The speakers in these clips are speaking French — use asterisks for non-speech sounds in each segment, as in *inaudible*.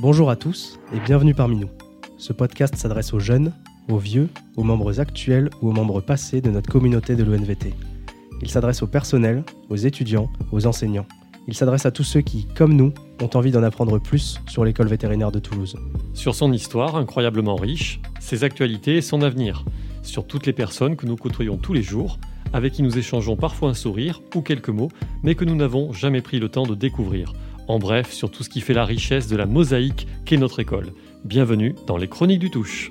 Bonjour à tous et bienvenue parmi nous. Ce podcast s'adresse aux jeunes, aux vieux, aux membres actuels ou aux membres passés de notre communauté de l'ONVT. Il s'adresse au personnel, aux étudiants, aux enseignants. Il s'adresse à tous ceux qui, comme nous, ont envie d'en apprendre plus sur l'école vétérinaire de Toulouse. Sur son histoire incroyablement riche, ses actualités et son avenir. Sur toutes les personnes que nous côtoyons tous les jours, avec qui nous échangeons parfois un sourire ou quelques mots, mais que nous n'avons jamais pris le temps de découvrir. En bref, sur tout ce qui fait la richesse de la mosaïque qu'est notre école. Bienvenue dans les Chroniques du Touche.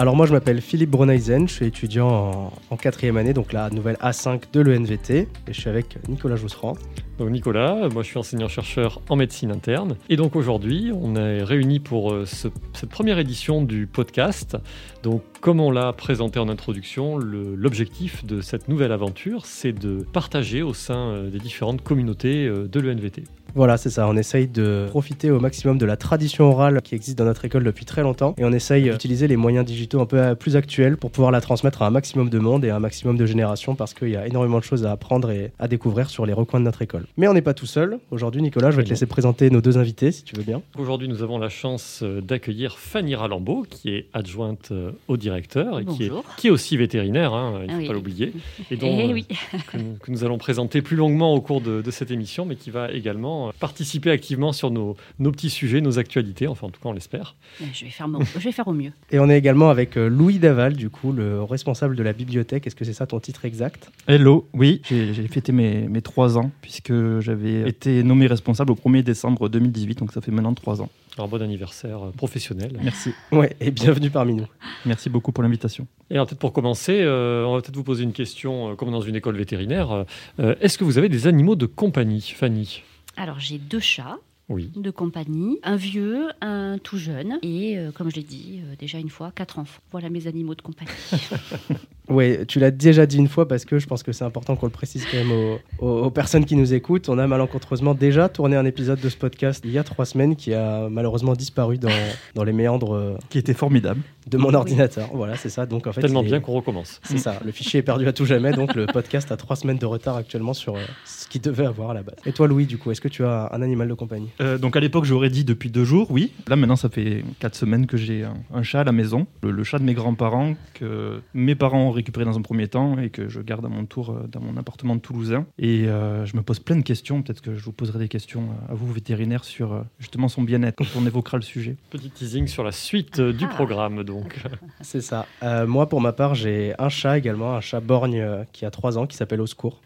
Alors moi je m'appelle Philippe Broneisen, je suis étudiant en, quatrième année, donc la nouvelle A5 de l'ENVT, et je suis avec Nicolas Jousserand. Donc Nicolas, moi je suis enseignant-chercheur en médecine interne. Et donc aujourd'hui, on est réunis pour euh, ce- cette première édition du podcast. Donc comme on l'a présenté en introduction, l'objectif de cette nouvelle aventure, c'est de partager au sein euh, des différentes communautés euh, de l'ENVT. Voilà, c'est ça, on essaye de profiter au maximum de la tradition orale qui existe dans notre école depuis très longtemps, et on essaye d'utiliser les moyens digitaux un peu plus actuels pour pouvoir la transmettre à un maximum de monde et à un maximum de générations, parce qu'il y a énormément de choses à apprendre et à découvrir sur les recoins de notre école. Mais on n'est pas tout seul. Aujourd'hui, Nicolas, je vais te laisser présenter nos deux invités, si tu veux bien. Aujourd'hui, nous avons la chance euh, d'accueillir Fanny Ralambeau, qui est adjointe euh, au directeur et qui est, Bonjour. qui est aussi vétérinaire, hein, il ne Ah faut oui. pas l'oublier, et *laughs* Eh dont, euh, oui, que, nous, que nous allons présenter plus longuement au cours de, de cette émission, mais qui va également euh, participer activement sur nos, nos petits sujets, nos actualités, enfin en tout cas on l'espère. je vais, faire mon- je vais faire au mieux. Et on est également avec euh, Louis Daval, du coup, le responsable de la bibliothèque. Est-ce que c'est ça ton titre exact? Hello, oui, j'ai fêté mes, mes trois ans puisque j'avais été nommé responsable au 1er décembre 2018, donc ça fait maintenant trois ans. Alors bon anniversaire euh, professionnel. Merci, Ouais, et bienvenue parmi nous. merci beaucoup pour l'invitation. Et alors peut-être pour commencer, euh, on va peut-être vous poser une question, euh, comme dans une école vétérinaire. Euh, Est-ce que vous avez des animaux de compagnie, Fanny? Alors, j'ai deux chats Oui. de compagnie, un vieux, un tout jeune, et euh, comme je l'ai dit euh, déjà une fois, quatre enfants. Voilà mes animaux de compagnie. *laughs* Ouais, tu l'as déjà dit une fois parce que je pense que c'est important qu'on le précise quand même aux, aux- aux personnes qui nous écoutent. On a malencontreusement déjà tourné un épisode de ce podcast il y a trois semaines qui a malheureusement disparu dans, *laughs* dans les méandres euh, Qui était formidable. de mon Oui. ordinateur. Voilà, c'est ça. Donc en fait, Tellement est- bien qu'on recommence. C'est ça. Le fichier est perdu à tout jamais. Donc le podcast a trois semaines de retard actuellement sur euh, ce qu'il devait avoir à la base. Et toi, Louis, du coup, est-ce que tu as un animal de compagnie? Euh, donc à l'époque, j'aurais dit depuis deux jours, oui. Là maintenant, ça fait quatre semaines que j'ai un, un chat à la maison, le, le chat de mes grands-parents que mes parents ont récupéré dans un premier temps et que je garde à mon tour euh, dans mon appartement de toulousain. Et euh, je me pose plein de questions. Peut-être que je vous poserai des questions euh, à vous, vétérinaires, sur justement son bien-être quand on évoquera le sujet. *laughs* Petit teasing sur la suite du Ah. programme donc. *laughs* C'est ça. Euh, moi, pour ma part, j'ai un chat également, un chat borgne qui a trois ans, qui s'appelle Au secours.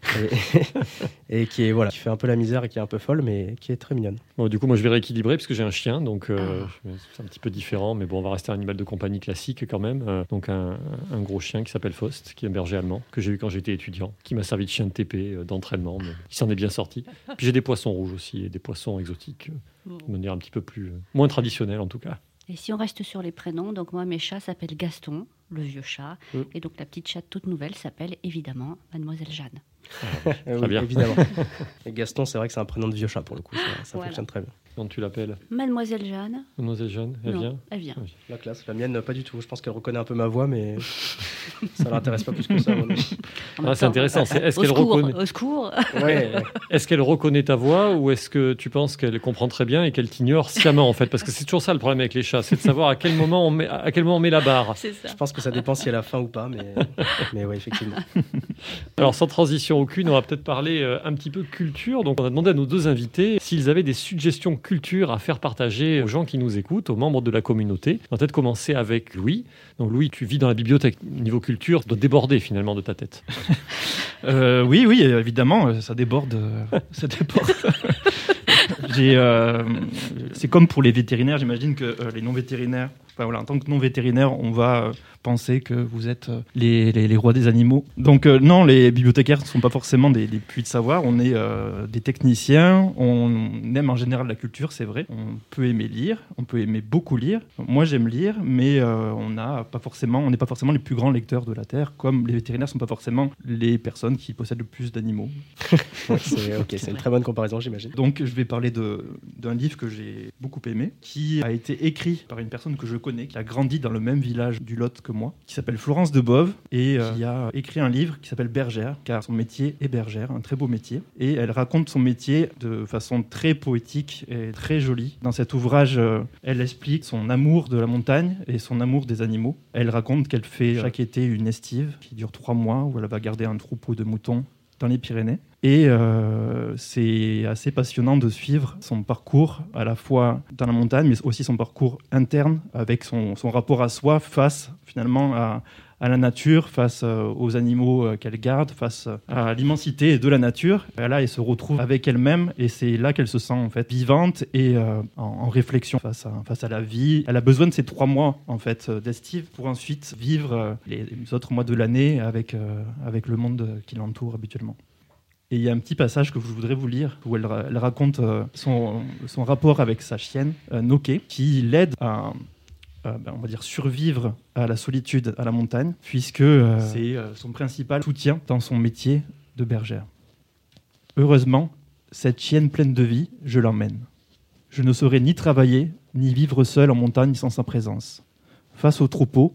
Et, *laughs* et qui est voilà, qui fait un peu la misère et qui est un peu folle, mais qui est très mignonne. Bon, du coup, moi, je vais rééquilibrer parce que j'ai un chien, donc euh, Ah. c'est un petit peu différent, mais bon, on va rester un animal de compagnie classique quand même. Euh, donc, un, un gros chien qui s'appelle Faust, qui est un berger allemand, que j'ai eu quand j'étais étudiant, qui m'a servi de chien de TP, euh, d'entraînement, mais qui s'en est bien sorti. Puis j'ai des poissons rouges aussi et des poissons exotiques, euh, de manière un petit peu plus. euh, moins traditionnelle en tout cas. Et si on reste sur les prénoms, donc moi, mes chats s'appellent Gaston, le vieux chat, Mm. et donc la petite chatte toute nouvelle s'appelle évidemment Mademoiselle Jeanne. Euh, Très bien. Évidemment. *laughs* et Gaston, c'est vrai que c'est un prénom de vieux chat pour le coup. Ça, ça Voilà. fonctionne très bien. Comment tu l'appelles Mademoiselle Jeanne Mademoiselle Jeanne Elle Non, vient Elle vient. La classe, la mienne, pas du tout. Je pense qu'elle reconnaît un peu ma voix, mais *laughs* ça l'intéresse pas plus que ça. même Ah, C'est intéressant. Est-ce qu'elle reconnaît, au secours. Ouais, *laughs* est qu'elle reconnaît ta voix ou est-ce que tu penses qu'elle comprend très bien et qu'elle t'ignore sciemment en fait? Parce que c'est toujours ça le problème avec les chats, c'est de savoir à quel moment on met, à quel moment on met la barre. C'est ça. je pense que ça dépend si elle a faim ou pas, mais, mais ouais, effectivement. *laughs* Alors sans transition aucune, on va peut-être parler euh, un petit peu culture. Donc on a demandé à nos deux invités s'ils avaient des suggestions culture à faire partager aux gens qui nous écoutent, aux membres de la communauté. On va peut-être commencer avec Louis. Donc Louis, tu vis dans la bibliothèque. Niveau culture, ça doit déborder finalement de ta tête. *laughs* Euh, oui, oui, évidemment, euh, ça déborde. euh, *laughs* ça déborde. *laughs* C'est comme pour les vétérinaires, j'imagine que les non-vétérinaires, enfin, voilà, en tant que non-vétérinaire, on va euh, pensez que vous êtes euh, les, les- les rois des animaux. Donc euh, non, les bibliothécaires ne sont pas forcément des, des puits de savoir, on est euh, des techniciens, on aime en général la culture, c'est vrai. On peut aimer lire, on peut aimer beaucoup lire. Moi j'aime lire, mais euh, on n'a pas forcément, on n'est pas forcément les plus grands lecteurs de la Terre, comme les vétérinaires ne sont pas forcément les personnes qui possèdent le plus d'animaux. *laughs* Ouais, c'est ok, c'est une très bonne comparaison, j'imagine. Donc je vais parler d'un livre que j'ai beaucoup aimé, qui a été écrit par une personne que je connais, qui a grandi dans le même village du Lot que moi, qui s'appelle Florence Debove, et euh, qui a écrit un livre qui s'appelle Bergère, car son métier est bergère, un très beau métier. Et elle raconte son métier de façon très poétique et très jolie. Dans cet ouvrage, euh, elle explique son amour de la montagne et son amour des animaux. Elle raconte qu'elle fait chaque été une estive qui dure trois mois, où elle va garder un troupeau de moutons dans les Pyrénées. Et euh, c'est assez passionnant de suivre son parcours, à la fois dans la montagne, mais aussi son parcours interne, avec son, rapport à soi face finalement à, la nature, face euh, aux animaux euh, qu'elle garde, face à l'immensité de la nature. Là, elle se retrouve avec elle-même, et c'est là qu'elle se sent en fait vivante et en, réflexion face à, la vie. Elle a besoin de ces trois mois en fait d'estive pour ensuite vivre les, autres mois de l'année avec, avec le monde qui l'entoure habituellement. Et il y a un petit passage que je voudrais vous lire où elle, ra- elle raconte euh, son, son rapport avec sa chienne, euh, Noké, qui l'aide à, euh, ben, on va dire, survivre à la solitude à la montagne, puisque euh, c'est euh, son principal soutien dans son métier de bergère. Heureusement, cette chienne pleine de vie, je l'emmène. Je ne saurais ni travailler, ni vivre seul en montagne sans sa présence. Face au troupeau,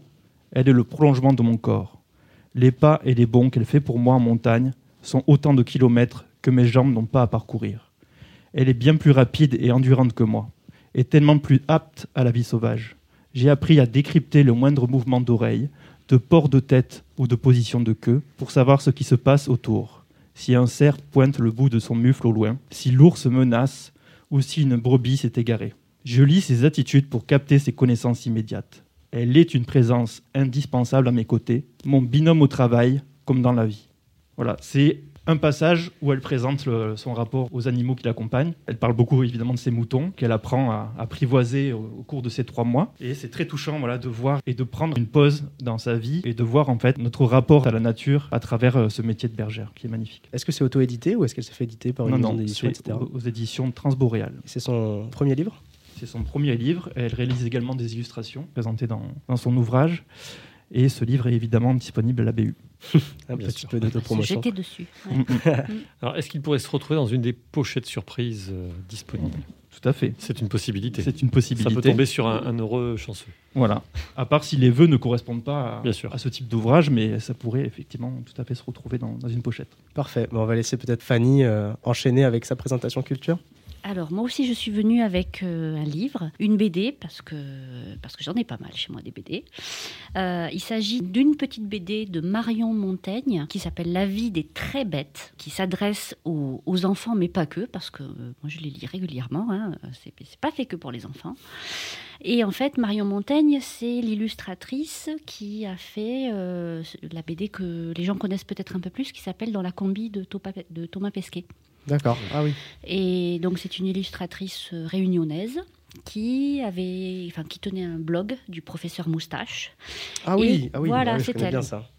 elle est le prolongement de mon corps. Les pas et les bonds qu'elle fait pour moi en montagne sont autant de kilomètres que mes jambes n'ont pas à parcourir. Elle est bien plus rapide et endurante que moi, et tellement plus apte à la vie sauvage. J'ai appris à décrypter le moindre mouvement d'oreille, de port de tête ou de position de queue pour savoir ce qui se passe autour. Si un cerf pointe le bout de son mufle au loin, si l'ours menace ou si une brebis s'est égarée. Je lis ses attitudes pour capter ses connaissances immédiates. Elle est une présence indispensable à mes côtés, mon binôme au travail comme dans la vie. Voilà, c'est un passage où elle présente le- son rapport aux animaux qui l'accompagnent. Elle parle beaucoup évidemment de ses moutons qu'elle apprend à apprivoiser au, au cours de ces trois mois. Et c'est très touchant voilà, de voir et de prendre une pause dans sa vie et de voir en fait notre rapport à la nature à travers euh, ce métier de bergère qui est magnifique. Est-ce que c'est auto-édité ou est-ce qu'elle s'est fait éditer par une non, maison non, d'édition, etc. aux, aux éditions Transboréal. C'est son premier livre? C'est son premier livre. Elle réalise également des illustrations présentées dans, dans son ouvrage. Et ce livre est évidemment disponible à la BU. Un *laughs* Bien petit sûr. peu d'autopromotion. jeter dessus. ouais. Mm, mm. Alors, est-ce qu'il pourrait se retrouver dans une des pochettes surprises euh, disponibles? Tout à fait. C'est une possibilité. C'est une Ça possibilité. peut tomber sur un, un heureux chanceux. Voilà. À part si les vœux ne correspondent pas à, Bien sûr. à ce type d'ouvrage, mais ça pourrait effectivement tout à fait se retrouver dans, dans une pochette. Parfait. Bon, on va laisser peut-être Fanny euh, enchaîner avec sa présentation culture. Alors, moi aussi, je suis venue avec euh, un livre, une BD, parce que, parce que j'en ai pas mal chez moi des BD. Euh, il s'agit d'une petite BD de Marion Montaigne qui s'appelle La vie des très bêtes, qui s'adresse aux, enfants, mais pas que, parce que euh, moi je les lis régulièrement. Hein, c'est pas fait que pour les enfants. Et en fait, Marion Montaigne, c'est l'illustratrice qui a fait la BD que les gens connaissent peut-être un peu plus, qui s'appelle Dans la combi de Thomas Pesquet. D'accord. Ah oui. Et donc c'est une illustratrice euh, réunionnaise qui avait, enfin qui tenait un blog du professeur Moustache. Ah oui. Et ah oui. voilà, ah oui, je c'est elle. bien ça.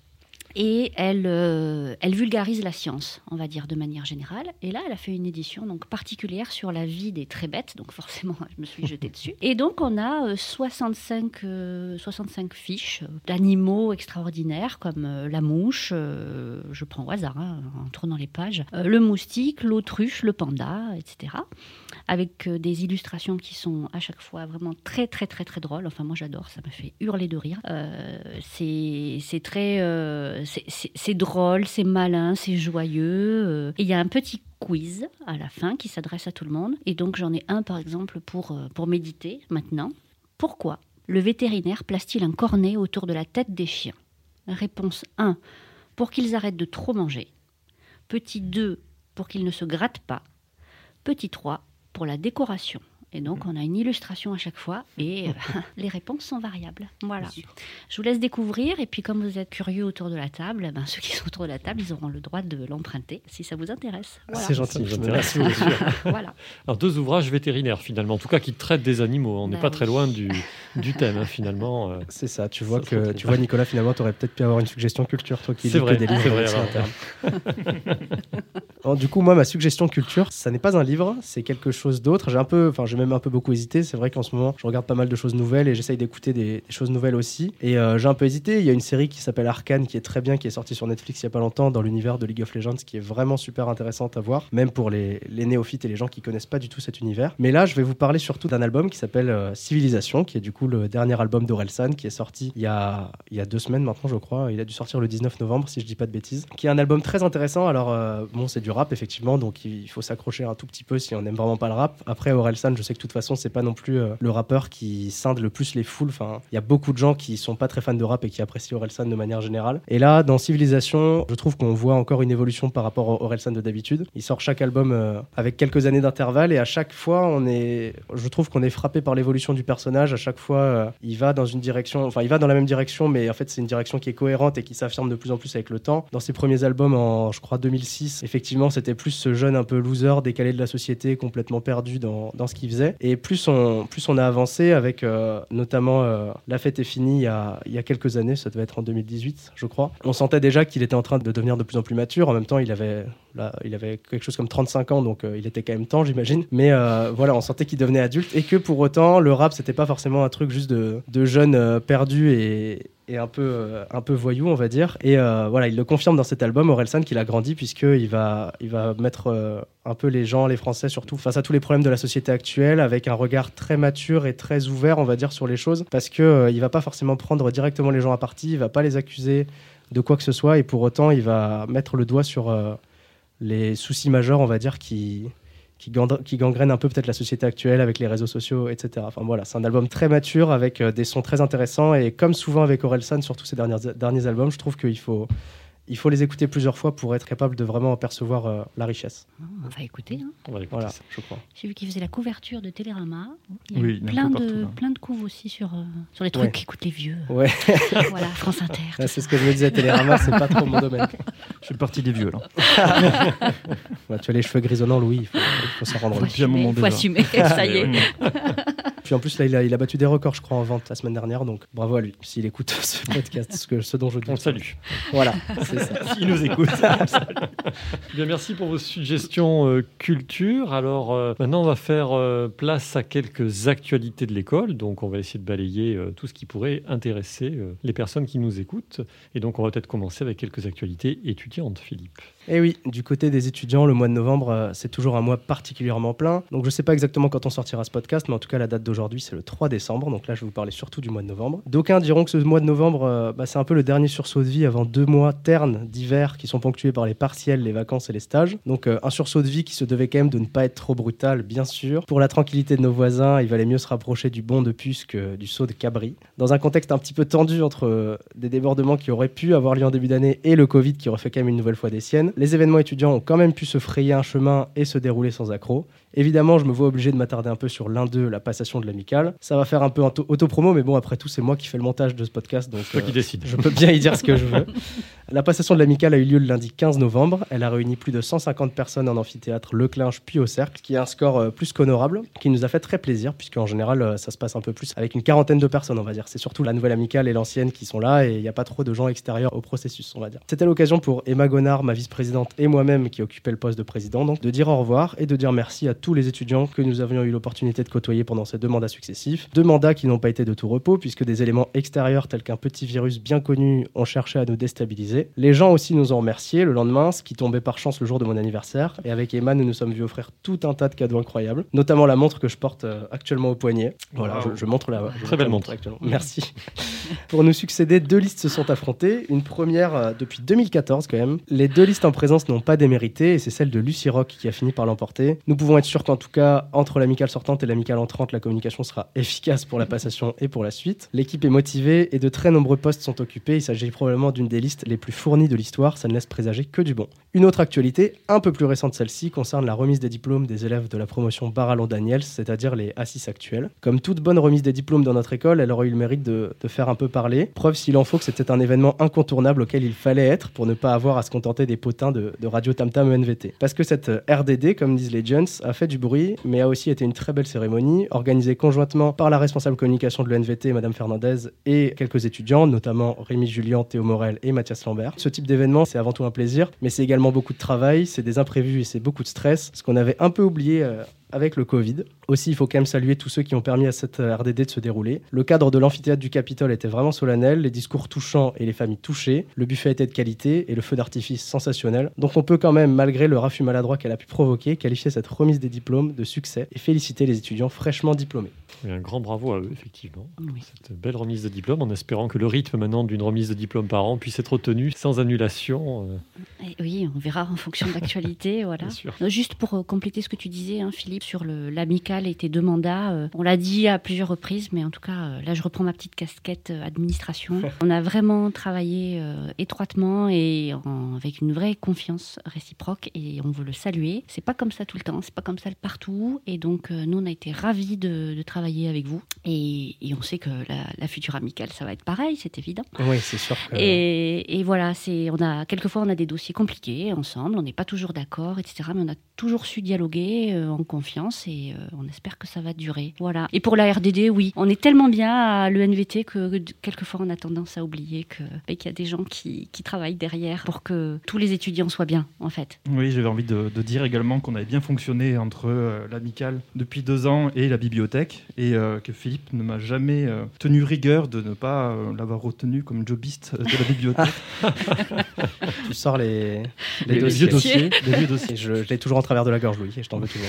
Et elle, euh, elle vulgarise la science, on va dire de manière générale. Et là, elle a fait une édition donc particulière sur la vie des très bêtes. Donc forcément, *laughs* je me suis jetée dessus. Et donc on a euh, 65, euh, 65 fiches euh, d'animaux extraordinaires comme la mouche, je prends au hasard hein, en tournant les pages, le moustique, l'autruche, le panda, etc. Avec des illustrations qui sont à chaque fois vraiment très très très très drôles. Enfin moi j'adore, ça me fait hurler de rire. C'est très c'est- drôle, c'est malin, c'est joyeux. euh. Il y a un petit quiz à la fin qui s'adresse à tout le monde. Et donc j'en ai un par exemple pour, euh, pour méditer maintenant. Pourquoi le vétérinaire place-t-il un cornet autour de la tête des chiens? Réponse 1. Pour qu'ils arrêtent de trop manger. Petit 2. Pour qu'ils ne se grattent pas. Petit 3. Pour la décoration. Et donc, on a une illustration à chaque fois et *laughs* euh, *laughs* les réponses sont variables. Voilà. Je vous laisse découvrir et puis, comme vous êtes curieux autour de la table, ben, ceux qui sont autour de la table, ils auront le droit de l'emprunter si ça vous intéresse. Voilà. C'est gentil, *laughs* voilà. Alors, deux ouvrages vétérinaires, finalement, en tout cas qui traitent des animaux. On n'est Bah pas oui. très loin du, du thème, hein, finalement. euh. C'est ça, tu vois Ça que tu vois Nicolas finalement tu aurais peut-être pu avoir une suggestion culture toi qui C'est lis que des livres c'est vrai, alors. du coup moi ma suggestion culture ça n'est pas un livre c'est quelque chose d'autre j'ai un peu enfin même un peu beaucoup hésité. C'est vrai qu'en ce moment je regarde pas mal de choses nouvelles et j'essaye d'écouter des, choses nouvelles aussi. Et euh, j'ai un peu hésité. Il y a une série qui s'appelle Arcane qui est très bien qui est sortie sur Netflix il y a pas longtemps dans l'univers de League of Legends qui est vraiment super intéressante à voir même pour les, les néophytes et les gens qui connaissent pas du tout cet univers. Mais là je vais vous parler surtout d'un album qui s'appelle euh, Civilisation qui est du coup le dernier album d'Orelsan qui est sorti il y a il y a deux semaines maintenant je crois. Il a dû sortir le 19 novembre si je dis pas de bêtises. Qui est un album très intéressant. Alors euh, bon c'est du rap effectivement donc il faut s'accrocher un tout petit peu si on n'aime vraiment pas le rap. Après Orelsan je sais de toute façon c'est pas non plus euh, le rappeur qui scinde le plus les foules. Enfin il y a beaucoup de gens qui sont pas très fans de rap et qui apprécient Orelsan de manière générale. Et là dans Civilisation je trouve qu'on voit encore une évolution par rapport à Orelsan de d'habitude. Il sort chaque album euh, avec quelques années d'intervalle et à chaque fois on est je trouve qu'on est frappé par l'évolution du personnage. À chaque fois euh, il va dans une direction enfin il va dans la même direction mais en fait c'est une direction qui est cohérente et qui s'affirme de plus en plus avec le temps. Dans ses premiers albums en je crois 2006 effectivement c'était plus ce jeune un peu loser décalé de la société complètement perdu dans, dans ce qu'il faisait et plus on a avancé avec euh, notamment euh, la fête est finie il y, a, quelques années ça devait être en 2018 je crois on sentait déjà qu'il était en train de devenir de plus en plus mature. En même temps il avait là, il avait quelque chose comme 35 ans donc euh, il était quand même temps j'imagine. Mais voilà on sentait qu'il devenait adulte et que pour autant le rap c'était pas forcément un truc juste de, de jeunes perdus et et un peu, euh, un peu voyou, on va dire. Et euh, voilà, il le confirme dans cet album, Orelsan, qu'il a grandi, puisqu'il va, il va mettre euh, un peu les gens, les Français surtout, face à tous les problèmes de la société actuelle, avec un regard très mature et très ouvert, on va dire, sur les choses, parce qu'il il va pas forcément prendre directement les gens à partie, il va pas les accuser de quoi que ce soit, et pour autant, il va mettre le doigt sur les soucis majeurs, on va dire, qui, qui, gangrène un peu peut-être la société actuelle avec les réseaux sociaux, etc. Enfin voilà, c'est un album très mature avec euh, des sons très intéressants et comme souvent avec Orelsan, surtout ses derniers, derniers albums, je trouve qu'il faut, il faut les écouter plusieurs fois pour être capable de vraiment en percevoir euh, la richesse. Oh, On va écouter. hein. On va écouter Voilà, ça. je crois. J'ai vu qu'il faisait la couverture de Télérama. Il y a Oui, eu il plein, de, partout, là. plein de couves aussi sur, euh, sur les trucs Ouais. qu'écoutent les vieux. Ouais, *laughs* voilà, France Inter. Ouais, c'est ce que je me disais, Télérama, c'est pas trop mon domaine. Je fais partie des vieux là. Ouais, *laughs* tu as les cheveux grisonnants, Louis, il faut, il faut s'en rendre compte. Assumer, faut assumer, *laughs* ça y est. Puis en plus, là, il a, il a battu des records, je crois, en vente la semaine dernière, donc bravo à lui, s'il écoute *laughs* ce podcast, ce, que, ce dont je doute. On le salue. Voilà, *laughs* c'est ça. Il nous écoute. Bien, merci pour vos suggestions euh, culture. Alors euh, maintenant, on va faire euh, place à quelques actualités de l'école. Donc, on va essayer de balayer euh, tout ce qui pourrait intéresser les personnes qui nous écoutent. Et donc, on va peut-être commencer avec quelques actualités étudiantes, Philippe. Et oui, du côté des étudiants, le mois de novembre, euh, c'est toujours un mois particulièrement plein. Donc je ne sais pas exactement quand on sortira ce podcast, mais en tout cas la date d'aujourd'hui, c'est le 3 décembre. Donc là, je vais vous parler surtout du mois de novembre. D'aucuns diront que ce mois de novembre, euh, bah, c'est un peu le dernier sursaut de vie avant deux mois ternes d'hiver qui sont ponctués par les partiels, les vacances et les stages. Donc euh, un sursaut de vie qui se devait quand même de ne pas être trop brutal, bien sûr. Pour la tranquillité de nos voisins, il valait mieux se rapprocher du bon de puce que du saut de cabri. Dans un contexte un petit peu tendu entre des débordements qui auraient pu avoir lieu en début d'année et le Covid qui refait quand même une nouvelle fois des siennes, les événements étudiants ont quand même pu se frayer un chemin et se dérouler sans accroc. Évidemment, je me vois obligé de m'attarder un peu sur l'un d'eux, la passation de l'amicale. Ça va faire un peu auto- autopromo, mais bon, après tout, c'est moi qui fais le montage de ce podcast, donc Toi euh, qui je peux bien y dire ce que je veux. *laughs* La passation de l'amicale a eu lieu le lundi 15 novembre. Elle a réuni plus de 150 personnes en amphithéâtre Leclinge puis au Cercle, qui est un score euh, plus qu'honorable, qui nous a fait très plaisir, puisque en général, euh, ça se passe un peu plus avec une quarantaine de personnes, on va dire. C'est surtout la nouvelle amicale et l'ancienne qui sont là, et il n'y a pas trop de gens extérieurs au processus, on va dire. C'était l'occasion pour Emma Gonard, ma vice-présidente, et moi-même, qui occupais le poste de président, donc de dire au revoir et de dire merci à tous les étudiants que nous avions eu l'opportunité de côtoyer pendant ces deux mandats successifs. Deux mandats qui n'ont pas été de tout repos, puisque des éléments extérieurs tels qu'un petit virus bien connu ont cherché à nous déstabiliser. Les gens aussi nous ont remerciés le lendemain, ce qui tombait par chance le jour de mon anniversaire. Et avec Emma, nous nous sommes vus offrir tout un tas de cadeaux incroyables, notamment la montre que je porte euh, actuellement au poignet. Voilà, Wow. je, je montre la. je Très montre belle montre. actuellement. Merci. *laughs* Pour nous succéder, deux listes se sont affrontées. Une première euh, depuis 2014 quand même. Les deux listes en en présence n'ont pas démérité et c'est celle de Lucie Rock qui a fini par l'emporter. Nous pouvons être qu'en tout cas, entre l'amicale sortante et l'amicale entrante, la communication sera *laughs* efficace pour la passation et pour la suite. L'équipe est motivée et de très nombreux postes sont occupés. Il s'agit probablement d'une des listes les plus fournies de l'histoire. Ça ne laisse présager que du bon. Une autre actualité, un peu plus récente celle-ci, concerne la remise des diplômes des élèves de la promotion Barallon Daniels, c'est-à-dire les A6 actuels. Comme toute bonne remise des diplômes dans notre école, elle aurait eu le mérite de, faire un peu parler. Preuve s'il en faut que c'était un événement incontournable auquel il fallait être pour ne pas avoir à se contenter des potins de, de Radio Tam Tam ENVT. Parce que cette RDD, comme disent les Jeunes, a fait du bruit, mais a aussi été une très belle cérémonie, organisée conjointement par la responsable communication de l'ENVT, Madame Fernandez, et quelques étudiants, notamment Rémi Julien, Théo Morel et Mathias Lambert. Ce type d'événement, c'est avant tout un plaisir, mais c'est également beaucoup de travail, c'est des imprévus et c'est beaucoup de stress, ce qu'on avait un peu oublié euh, avec le Covid. Aussi, il faut quand même saluer tous ceux qui ont permis à cette RDD de se dérouler. Le cadre de l'amphithéâtre du Capitole était vraiment solennel, les discours touchants et les familles touchées, le buffet était de qualité et le feu d'artifice sensationnel. Donc on peut quand même, malgré le raffut maladroit qu'elle a pu provoquer, qualifier cette remise des diplômes de succès et féliciter les étudiants fraîchement diplômés. Et un grand bravo à eux, effectivement. Oui. Cette belle remise de diplôme, en espérant que le rythme maintenant d'une remise de diplôme par an puisse être tenu sans annulation. euh, Et oui, on verra en fonction de l'actualité. *laughs* voilà. Euh, Juste pour euh, compléter ce que tu disais, hein, Philippe, sur l'amical et tes deux mandats, euh, on l'a dit à plusieurs reprises, mais en tout cas, euh, là, je reprends ma petite casquette euh, administration. *laughs* on a vraiment travaillé étroitement et en- avec une vraie confiance réciproque et on veut le saluer. C'est pas comme ça tout le temps, c'est pas comme ça partout. Et donc, nous, on a été ravis de, de travailler avec vous. Et, et on sait que la, la future amicale, ça va être pareil, c'est évident. Oui, c'est sûr que... Et, et voilà, c'est, on a quelquefois on a des dossiers compliqués ensemble, on n'est pas toujours d'accord, etc. Mais on a toujours su dialoguer en confiance et euh, on espère que ça va durer. Voilà. Et pour la RDD, oui, on est tellement bien à l'ENVT que, que quelquefois on a tendance à oublier qu'il y a des gens qui, qui travaillent derrière pour que tous les étudiants soient bien, en fait. Oui, j'avais envie de, de dire également qu'on avait bien fonctionné entre euh, l'amicale depuis deux ans et la bibliothèque, et euh, que Philippe ne m'a jamais euh, tenu rigueur de ne pas euh, l'avoir retenu comme jobiste de la bibliothèque. *laughs* Tu sors les, les, Les dossiers. vieux dossiers. Les vieux dossiers. Je, je l'ai toujours en travers de la gorge, Louis, et je t'en veux toujours.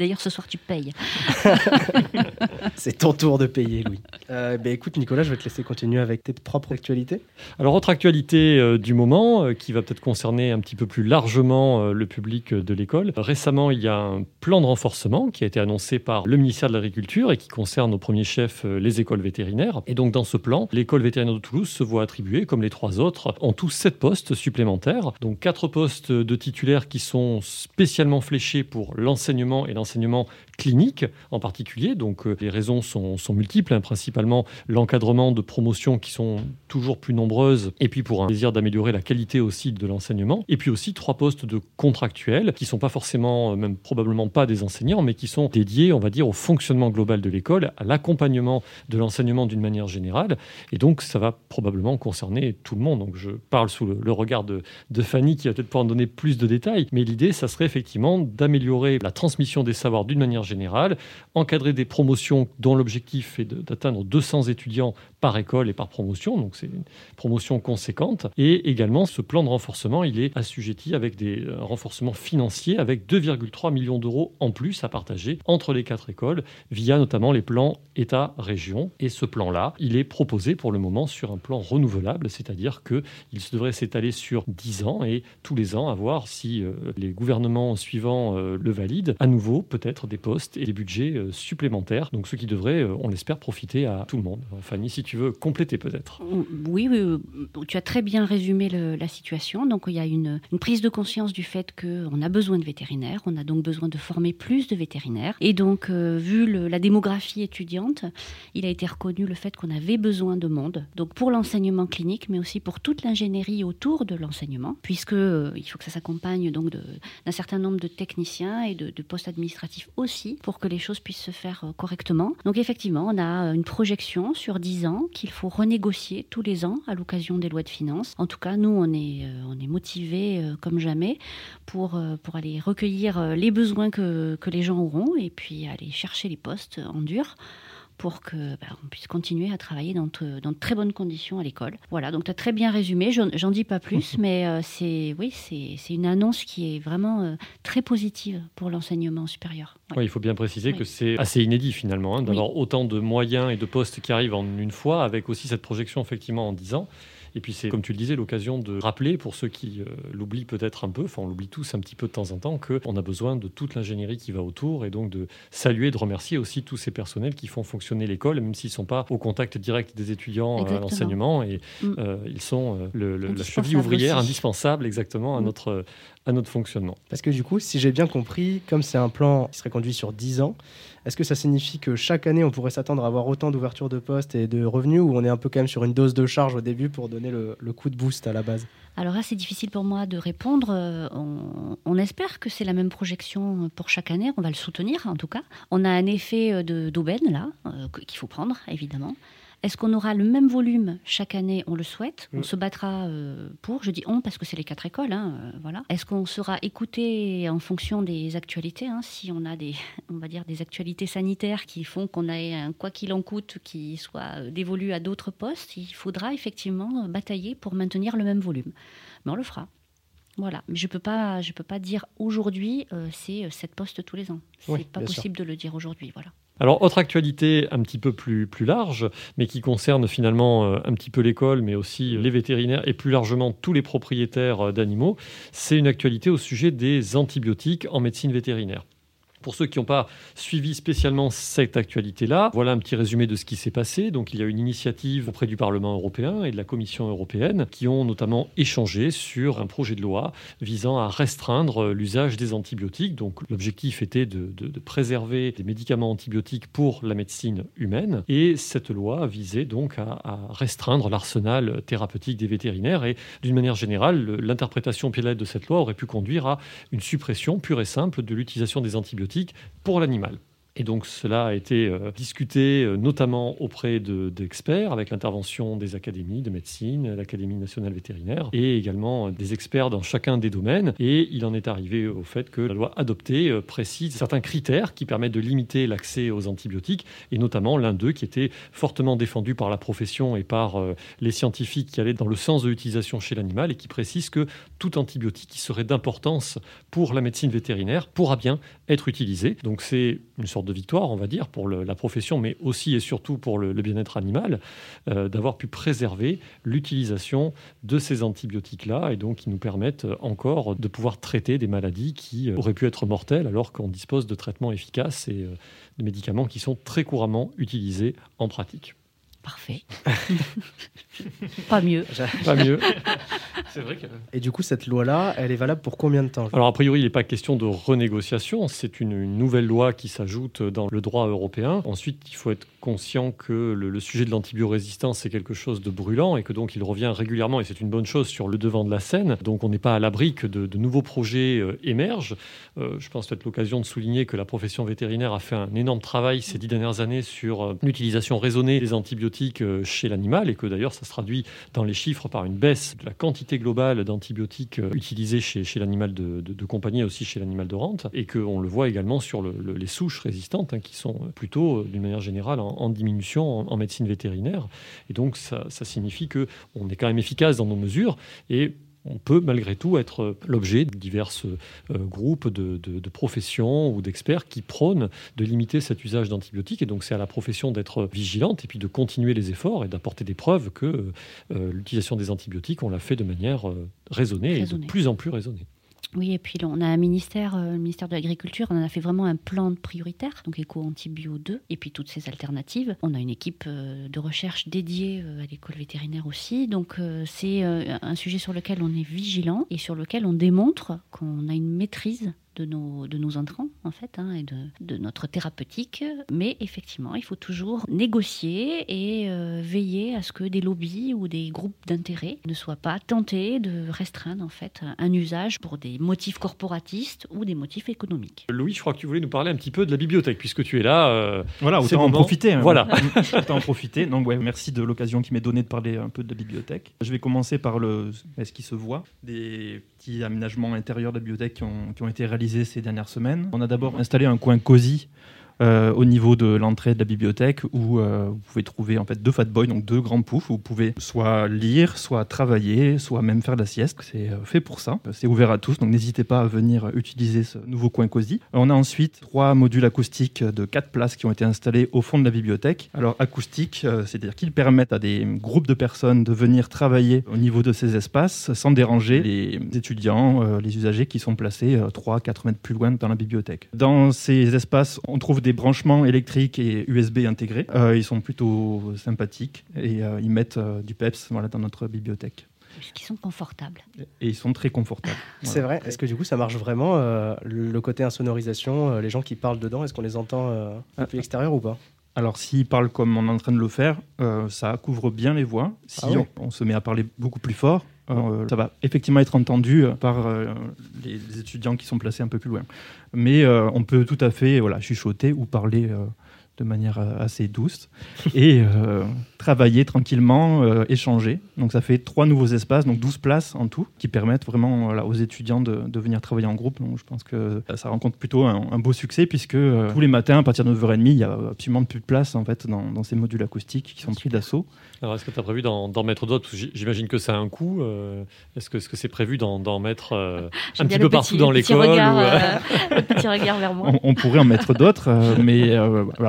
D'ailleurs, ce soir, tu payes. *laughs* C'est ton tour de payer, Louis. Euh, ben, écoute, Nicolas, je vais te laisser continuer avec tes propres actualités. Alors, autre actualité euh, du moment, euh, qui va peut-être concerner un petit peu plus largement euh, le public euh, de l'école. Récemment, il y a un plan de renforcement qui a été annoncé par le ministère de l'Agriculture et qui concerne au premier chef euh, les écoles vétérinaires. Et donc, dans ce plan, l'école vétérinaire de Toulouse se voit attribuer, comme les trois autres, en tout sept postes supplémentaires. Donc, quatre postes de titulaires qui sont spécialement fléchés pour l'enseignement et l'enseignement l'enseignement clinique en particulier. Donc, euh, les raisons sont, multiples, hein, principalement l'encadrement de promotions qui sont toujours plus nombreuses, et puis pour un désir d'améliorer la qualité aussi de l'enseignement, et puis aussi trois postes de contractuels qui sont pas forcément, euh, même probablement pas des enseignants, mais qui sont dédiés, on va dire, au fonctionnement global de l'école, à l'accompagnement de l'enseignement d'une manière générale, et donc ça va probablement concerner tout le monde. Donc je parle sous le, regard de, de Fanny qui va peut-être pas en donner plus de détails, mais l'idée, ça serait effectivement d'améliorer la transmission des savoirs d'une manière générale, encadrer des promotions dont l'objectif est d'atteindre 200 étudiants par école et par promotion, donc c'est une promotion conséquente. Et également, ce plan de renforcement, il est assujetti avec des euh, renforcements financiers, avec 2,3 millions d'euros en plus à partager entre les quatre écoles, via notamment les plans État-région. Et ce plan-là, il est proposé pour le moment sur un plan renouvelable, c'est-à-dire qu'il devrait s'étaler sur 10 ans et tous les ans avoir, si euh, les gouvernements suivants euh, le valident, à nouveau peut-être des postes et des budgets euh, supplémentaires. Donc ce qui devrait, euh, on l'espère, profiter à tout le monde. Fanny, si tu veux compléter peut-être. Oui, tu as très bien résumé la situation. Donc, il y a une, prise de conscience du fait qu'on a besoin de vétérinaires. On a donc besoin de former plus de vétérinaires. Et donc, euh, vu la démographie étudiante, il a été reconnu le fait qu'on avait besoin de monde. Donc, pour l'enseignement clinique, mais aussi pour toute l'ingénierie autour de l'enseignement, puisque euh, il faut que ça s'accompagne d'un certain nombre de techniciens et de postes administratifs aussi, pour que les choses puissent se faire euh, correctement. Donc, effectivement, on a euh, une projection sur 10 ans qu'il faut renégocier tous les ans à l'occasion des lois de finances. En tout cas, nous, on est, euh, motivés comme jamais pour, aller recueillir les besoins que les gens auront et puis aller chercher les postes en dur pour que bah, on puisse continuer à travailler dans, de- dans de très bonnes conditions à l'école. Voilà, donc tu as très bien résumé, j'en dis pas plus, *laughs* mais euh, c'est oui, c'est une annonce qui est vraiment euh, très positive pour l'enseignement supérieur. Ouais. Ouais, il faut bien préciser que c'est assez inédit finalement hein, d'avoir autant de moyens et de postes qui arrivent en une fois, avec aussi cette projection effectivement en 10 ans. Et puis c'est, comme tu le disais, l'occasion de rappeler pour ceux qui l'oublient peut-être un peu, enfin on l'oublie tous un petit peu de temps en temps, qu'on a besoin de toute l'ingénierie qui va autour et donc de saluer, de remercier aussi tous ces personnels qui font fonctionner l'école, même s'ils ne sont pas au contact direct des étudiants à l'enseignement. Et mm. ils sont le, la cheville ouvrière indispensable exactement à, mm. notre, à notre fonctionnement. Parce que du coup, si j'ai bien compris, comme c'est un plan qui serait conduit sur 10 ans, est-ce que ça signifie que chaque année, on pourrait s'attendre à avoir autant d'ouvertures de postes et de revenus ou on est un peu quand même sur une dose de charge au début pour donner le, coup de boost à la base? Alors là, c'est difficile pour moi de répondre. Euh, on, espère que c'est la même projection pour chaque année. On va le soutenir, en tout cas. On a un effet euh, d'aubaine, là, euh, qu'il faut prendre, évidemment. Est-ce qu'on aura le même volume chaque année On le souhaite. On mm. se battra euh, pour. Je dis on parce que c'est les quatre écoles. Hein, euh, voilà. Est-ce qu'on sera écouté en fonction des actualités hein, Si on a des, on va dire des actualités sanitaires qui font qu'on ait un quoi qu'il en coûte qui soit euh, dévolu à d'autres postes, il faudra effectivement batailler pour maintenir le même volume. Mais on le fera. Voilà, mais je peux pas, je peux pas dire aujourd'hui c'est sept postes tous les ans. C'est pas possible de le dire aujourd'hui, voilà. Alors, autre actualité un petit peu plus, plus large, mais qui concerne finalement euh, un petit peu l'école, mais aussi les vétérinaires et plus largement tous les propriétaires euh, d'animaux, c'est une actualité au sujet des antibiotiques en médecine vétérinaire. Pour ceux qui n'ont pas suivi spécialement cette actualité-là, voilà un petit résumé de ce qui s'est passé. Donc, il y a une initiative auprès du Parlement européen et de la Commission européenne qui ont notamment échangé sur un projet de loi visant à restreindre l'usage des antibiotiques. Donc, l'objectif était de, préserver des médicaments antibiotiques pour la médecine humaine. Et cette loi visait donc à, à restreindre l'arsenal thérapeutique des vétérinaires. Et d'une manière générale, l'interprétation pilote de cette loi aurait pu conduire à une suppression pure et simple de l'utilisation des antibiotiques pour l'animal. Et donc cela a été euh, discuté euh, notamment auprès d'experts, avec l'intervention des académies de médecine, l'Académie nationale vétérinaire, et également euh, des experts dans chacun des domaines. Et il en est arrivé au fait que la loi adoptée précise certains critères qui permettent de limiter l'accès aux antibiotiques, et notamment l'un d'eux qui était fortement défendu par la profession et par les scientifiques qui allaient dans le sens de l'utilisation chez l'animal, et qui précise que tout antibiotique qui serait d'importance pour la médecine vétérinaire pourra bien être utilisé. Donc c'est une sorte de victoire, on va dire, pour la profession, mais aussi et surtout pour le, bien-être animal, euh, d'avoir pu préserver l'utilisation de ces antibiotiques-là, et donc qui nous permettent encore de pouvoir traiter des maladies qui euh, auraient pu être mortelles alors qu'on dispose de traitements efficaces et euh, de médicaments qui sont très couramment utilisés en pratique. Parfait. *laughs* pas mieux. *laughs* Pas mieux. *laughs* C'est vrai que... Et du coup, cette loi-là, elle est valable pour combien de temps Alors, a priori, il n'est pas question de renégociation. C'est une, nouvelle loi qui s'ajoute dans le droit européen. Ensuite, il faut être conscient que le, sujet de l'antibiorésistance, c'est quelque chose de brûlant et que donc il revient régulièrement, et c'est une bonne chose, sur le devant de la scène. Donc, on n'est pas à l'abri que de, nouveaux projets euh, émergent. Euh, je pense peut-être l'occasion de souligner que la profession vétérinaire a fait un énorme travail ces dix dernières années sur euh, l'utilisation raisonnée des antibiotiques chez l'animal et que d'ailleurs, ça se traduit dans les chiffres par une baisse de la quantité globale d'antibiotiques euh, utilisés chez, chez l'animal de, compagnie et aussi chez l'animal de rente, et qu'on le voit également sur les souches résistantes, hein, qui sont plutôt, euh, d'une manière générale, en, diminution en, médecine vétérinaire. Et donc, ça, ça signifie qu'on est quand même efficace dans nos mesures, et on peut malgré tout être l'objet de divers euh, groupes de, professions ou d'experts qui prônent de limiter cet usage d'antibiotiques. Et donc c'est à la profession d'être vigilante et puis de continuer les efforts et d'apporter des preuves que euh, l'utilisation des antibiotiques, on l'a fait de manière euh, raisonnée et de plus en plus raisonnée. Oui, et puis on a un ministère, euh, le ministère de l'Agriculture, on en a fait vraiment un plan prioritaire, donc éco-antibio 2, et puis toutes ces alternatives. On a une équipe euh, de recherche dédiée euh, à l'école vétérinaire aussi, donc c'est un sujet sur lequel on est vigilant et sur lequel on démontre qu'on a une maîtrise de nos, de nos entrants, en fait, hein, et de, de, notre thérapeutique. Mais effectivement, il faut toujours négocier et euh, veiller à ce que des lobbies ou des groupes d'intérêt ne soient pas tentés de restreindre, en fait, un usage pour des motifs corporatistes ou des motifs économiques. Louis, je crois que tu voulais nous parler un petit peu de la bibliothèque, puisque tu es là. Euh, voilà, autant en profiter. Hein. Voilà. *laughs* autant en profiter. Donc, ouais, merci de l'occasion qui m'est donnée de parler un peu de la bibliothèque. Je vais commencer par le. Est-ce qu'il se voit Des petits aménagements intérieurs de la bibliothèque qui ont, qui ont été réalisés ces dernières semaines. On a d'abord installé un coin cosy euh, au niveau de l'entrée de la bibliothèque où euh, vous pouvez trouver en fait deux fat boys, donc deux grands poufs où vous pouvez soit lire, soit travailler, soit même faire de la sieste. C'est euh, fait pour ça. C'est ouvert à tous, donc n'hésitez pas à venir utiliser ce nouveau coin cosy. On a ensuite trois modules acoustiques de quatre places qui ont été installés au fond de la bibliothèque. Alors acoustique, c'est-à-dire qu'ils permettent à des groupes de personnes de venir travailler au niveau de ces espaces sans déranger les étudiants, les usagers qui sont placés 3-4 mètres plus loin dans la bibliothèque. Dans ces espaces, on trouve des branchements électriques et USB intégrés. Euh, ils sont plutôt sympathiques et euh, ils mettent euh, du PEPS voilà, dans notre bibliothèque. Parce qu'ils sont confortables. Et ils sont très confortables. C'est vrai. Est-ce que du coup ça marche vraiment le côté insonorisation, les gens qui parlent dedans, est-ce qu'on les entend depuis l'extérieur ou pas? Alors, s'ils parlent comme on est en train de le faire, ça couvre bien les voix. Si ah on, se met à parler beaucoup plus fort, ça va effectivement être entendu par les étudiants qui sont placés un peu plus loin. Mais on peut tout à fait voilà, chuchoter ou parler de manière euh, assez douce *laughs* et euh, travailler tranquillement, euh, échanger. Donc ça fait trois nouveaux espaces, donc 12 places en tout, qui permettent vraiment aux étudiants de, de, venir travailler en groupe. Donc je pense que ça rencontre plutôt un, beau succès puisque tous les matins à partir de 9h30, il y a absolument plus de place en fait dans, dans ces modules acoustiques qui sont pris d'assaut. Alors est-ce que tu as prévu d'en mettre d'autres? J'imagine que ça a un coût. est-ce que c'est -ce prévu d'en mettre un petit peu partout dans l'école *laughs* petit regard vers moi. On, pourrait en mettre d'autres, mais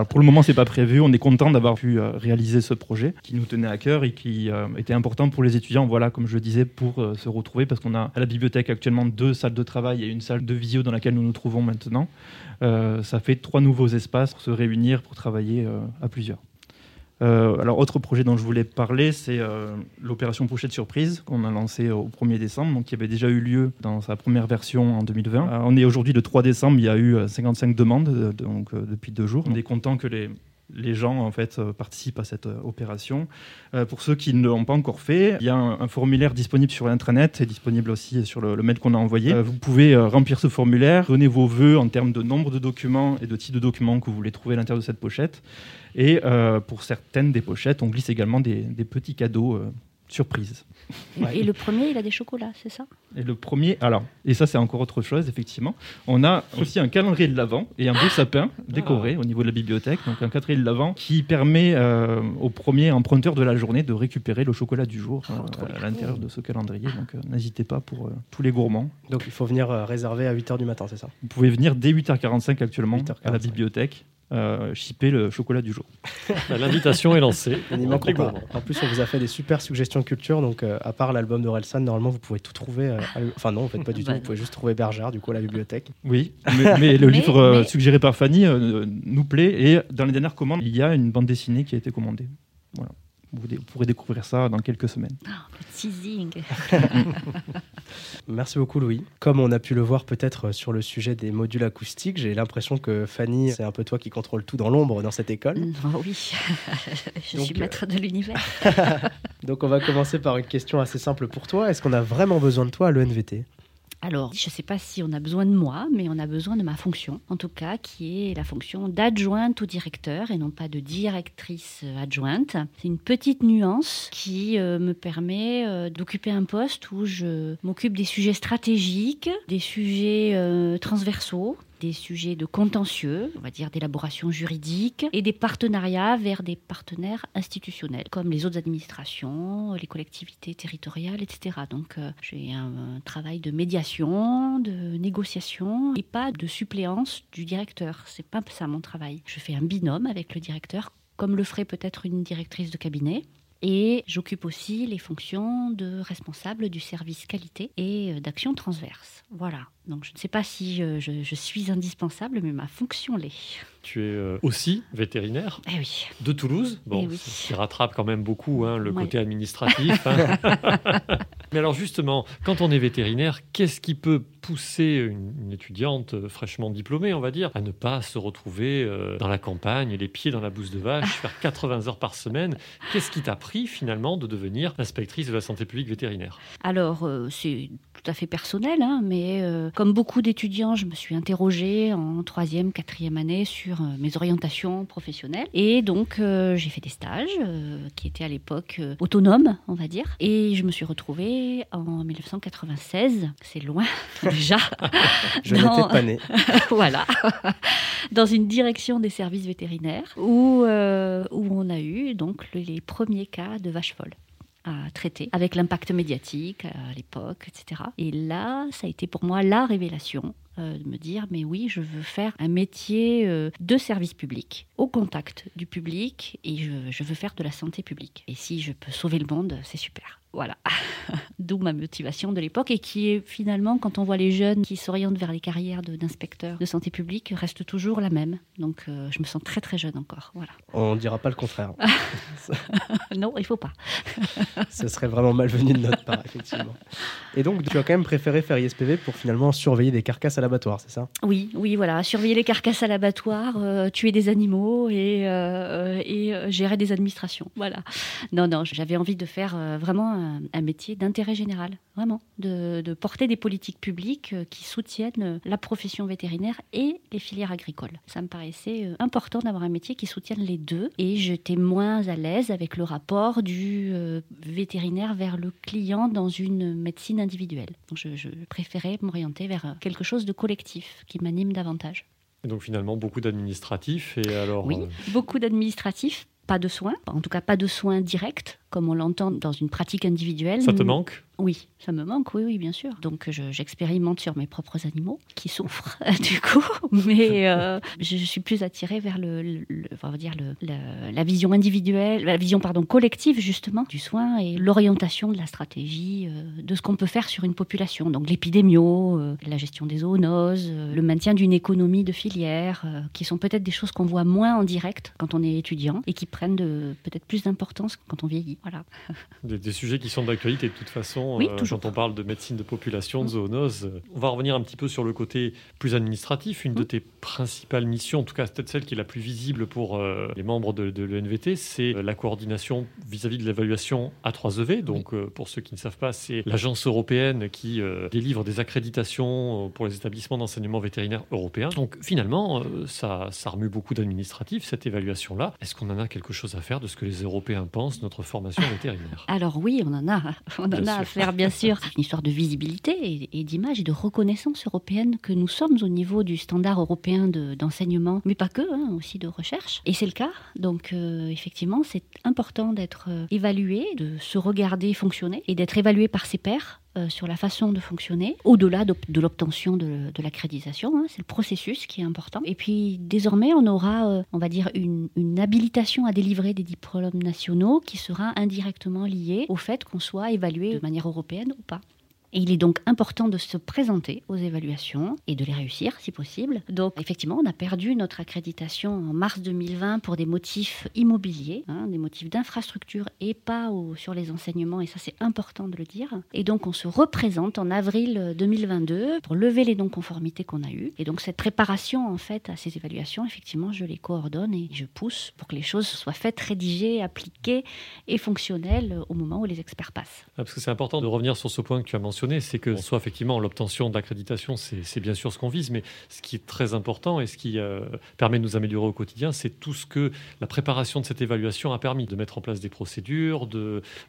pour le moment, c'est pas prévu. On est content d'avoir pu euh, réaliser ce projet qui nous tenait à cœur et qui euh, était important pour les étudiants. Voilà, comme je le disais, pour euh, se retrouver parce qu'on a à la bibliothèque actuellement deux salles de travail et une salle de visio dans laquelle nous nous trouvons maintenant. ça fait trois nouveaux espaces pour se réunir, pour travailler à plusieurs. Euh, alors, autre projet dont je voulais parler, c'est euh, l'opération Pochette Surprise qu'on a lancée au 1er décembre, donc qui avait déjà eu lieu dans sa première version en 2020. Euh, on est aujourd'hui le 3 décembre, il y a eu 55 demandes donc, depuis deux jours. On est content que les, les gens en fait participent à cette opération. pour ceux qui ne l'ont pas encore fait, il y a un, formulaire disponible sur l'intranet et disponible aussi sur le, mail qu'on a envoyé. vous pouvez remplir ce formulaire, donner vos vœux en termes de nombre de documents et de type de documents que vous voulez trouver à l'intérieur de cette pochette. Et euh, pour certaines des pochettes, on glisse également des, petits cadeaux euh, surprises. Et, le premier, il a des chocolats, c'est ça? Et le premier, alors, et ça c'est encore autre chose, effectivement. On a aussi un calendrier de l'Avent et un beau sapin décoré au niveau de la bibliothèque. Donc un calendrier de l'Avent qui permet euh, au premier emprunteur de la journée de récupérer le chocolat du jour oh, à l'intérieur de ce calendrier. Donc n'hésitez pas pour tous les gourmands. Donc il faut venir réserver à 8h du matin, c'est ça? Vous pouvez venir dès 8h45 actuellement à la bibliothèque euh, chipper le chocolat du jour. *laughs* L'invitation est lancée. En plus, on vous a fait des super suggestions culture. Donc, euh, à part l'album d'Orelsan, normalement, vous pouvez tout trouver. Euh, enfin, non, en fait, pas du tout. Vous pouvez juste trouver Bergère, du coup, à la bibliothèque. Oui, mais, le livre euh, suggéré par Fanny nous plaît. Et dans les dernières commandes, il y a une bande dessinée qui a été commandée. Voilà. Vous, pourrez découvrir ça dans quelques semaines. Oh, teasing *laughs* Merci beaucoup Louis. Comme on a pu le voir peut-être sur le sujet des modules acoustiques, j'ai l'impression que Fanny, c'est un peu toi qui contrôle tout dans l'ombre dans cette école. Oh oui, *laughs* je suis maître de l'univers. *laughs* Donc on va commencer par une question assez simple pour toi. Est-ce qu'on a vraiment besoin de toi à l'ENVT alors, je ne sais pas si on a besoin de moi, mais on a besoin de ma fonction, en tout cas, qui est la fonction d'adjointe au directeur et non pas de directrice adjointe. C'est une petite nuance qui euh, me permet euh, d'occuper un poste où je m'occupe des sujets stratégiques, des sujets euh, transversaux, des sujets de contentieux, on va dire d'élaboration juridique, et des partenariats vers des partenaires institutionnels, comme les autres administrations, les collectivités territoriales, etc. Donc euh, j'ai un, travail de médiation, de négociation, et pas de suppléance du directeur. C'est pas ça mon travail. Je fais un binôme avec le directeur, comme le ferait peut-être une directrice de cabinet. Et j'occupe aussi les fonctions de responsable du service qualité et euh, d'action transverse. Voilà. Donc je ne sais pas si je, suis indispensable, mais ma fonction l'est. Tu es euh, aussi vétérinaire eh oui. de Toulouse, bon, eh qui rattrape quand même beaucoup hein, le côté administratif. Hein. *laughs* mais alors justement, quand on est vétérinaire, qu'est-ce qui peut pousser une, étudiante euh, fraîchement diplômée, on va dire, à ne pas se retrouver euh, dans la campagne, les pieds dans la bouse de vache, faire *laughs* 80 heures par semaine Qu'est-ce qui t'a pris finalement de devenir inspectrice de la santé publique vétérinaire? Alors, c'est tout à fait personnel, hein, mais comme beaucoup d'étudiants, je me suis interrogée en troisième, quatrième année sur euh, mes orientations professionnelles. Et donc, euh, j'ai fait des stages euh, qui étaient à l'époque autonomes, on va dire. Et je me suis retrouvée en 1996, c'est loin, *laughs* déjà. *laughs* Je n'étais pas née. *laughs* voilà. Dans une direction des services vétérinaires où, euh, où on a eu donc les premiers cas de vaches folles à traiter, avec l'impact médiatique à l'époque, etc. Et là, ça a été pour moi la révélation euh, de me dire, mais oui, je veux faire un métier euh, de service public, au contact du public, et je, je veux faire de la santé publique. Et si je peux sauver le monde, c'est super. Voilà, *laughs* d'où ma motivation de l'époque et qui est finalement, quand on voit les jeunes qui s'orientent vers les carrières d'inspecteurs de, santé publique, reste toujours la même. Donc euh, je me sens très très jeune encore. Voilà. On ne dira pas le contraire. *laughs* non, il faut pas. *laughs* Ce serait vraiment malvenu de notre part, effectivement. Et donc tu as quand même préféré faire ISPV pour finalement surveiller des carcasses à l'abattoir, c'est ça? Oui, oui, voilà, surveiller les carcasses à l'abattoir, euh, tuer des animaux et, euh, et gérer des administrations. Voilà. Non, non, j'avais envie de faire vraiment un, métier d'intérêt général, vraiment, de, porter des politiques publiques euh, qui soutiennent euh, la profession vétérinaire et les filières agricoles. Ça me paraissait euh, important d'avoir un métier qui soutienne les deux et j'étais moins à l'aise avec le rapport du vétérinaire vers le client dans une médecine individuelle. Donc je, je préférais m'orienter vers quelque chose de collectif qui m'anime davantage. Et donc finalement beaucoup d'administratifs et alors Oui, beaucoup d'administratifs, pas de soins, en tout cas pas de soins directs comme on l'entend dans une pratique individuelle. Ça te manque? Oui, ça me manque, oui, oui, bien sûr. Donc j'expérimente sur mes propres animaux qui souffrent *laughs* du coup, mais euh, je, suis plus attirée vers le, va dire le, la vision individuelle, la vision pardon collective justement du soin et l'orientation de la stratégie euh, de ce qu'on peut faire sur une population. Donc l'épidémio, euh, la gestion des zoonoses, le maintien d'une économie de filière, qui sont peut-être des choses qu'on voit moins en direct quand on est étudiant et qui prennent peut-être plus d'importance quand on vieillit. Voilà. Des, sujets qui sont d'actualité de toute façon. Oui, euh, quand on parle de médecine de population, de mm. zoonose, euh, on va revenir un petit peu sur le côté plus administratif. Une de mm. tes principales missions, en tout cas peut-être celle qui est la plus visible pour euh, les membres de, l'ENVT, c'est la coordination vis-à-vis de l'évaluation A3EV. Donc pour ceux qui ne savent pas, c'est l'agence européenne qui délivre des accréditations pour les établissements d'enseignement vétérinaire européens. Donc finalement, ça, ça remue beaucoup d'administratifs, cette évaluation-là. Est-ce qu'on en a quelque chose à faire de ce que les Européens pensent, notre formation *laughs* vétérinaire? Alors oui, on en a, on en a à faire bien sûr. C'est *laughs* une histoire de visibilité et, d'image et de reconnaissance européenne que nous sommes au niveau du standard européen d'enseignement, mais pas que, hein, aussi de recherche. Et c'est le cas. Donc euh, effectivement, c'est important d'être euh, évalué, de se regarder fonctionner et d'être évalué par ses pairs euh, sur la façon de fonctionner, au-delà de, l'obtention de, l'accréditation. Hein, c'est le processus qui est important. Et puis désormais, on aura, euh, on va dire, une, une, habilitation à délivrer des diplômes nationaux qui sera indirectement liée au fait qu'on soit évalué de manière européenne ou pas. Et il est donc important de se présenter aux évaluations et de les réussir si possible. Donc effectivement, on a perdu notre accréditation en mars 2020 pour des motifs immobiliers, hein, des motifs d'infrastructure et pas sur les enseignements, et ça c'est important de le dire. Et donc on se représente en avril 2022 pour lever les non-conformités qu'on a eues. Et donc cette préparation en fait à ces évaluations, effectivement, je les coordonne et je pousse pour que les choses soient faites, rédigées, appliquées et fonctionnelles au moment où les experts passent. Ah, parce que c'est important de revenir sur ce point que tu as mentionné c'est que soit effectivement l'obtention d'accréditation, c'est bien sûr ce qu'on vise, mais ce qui est très important et ce qui euh, permet de nous améliorer au quotidien, c'est tout ce que la préparation de cette évaluation a permis, de mettre en place des procédures,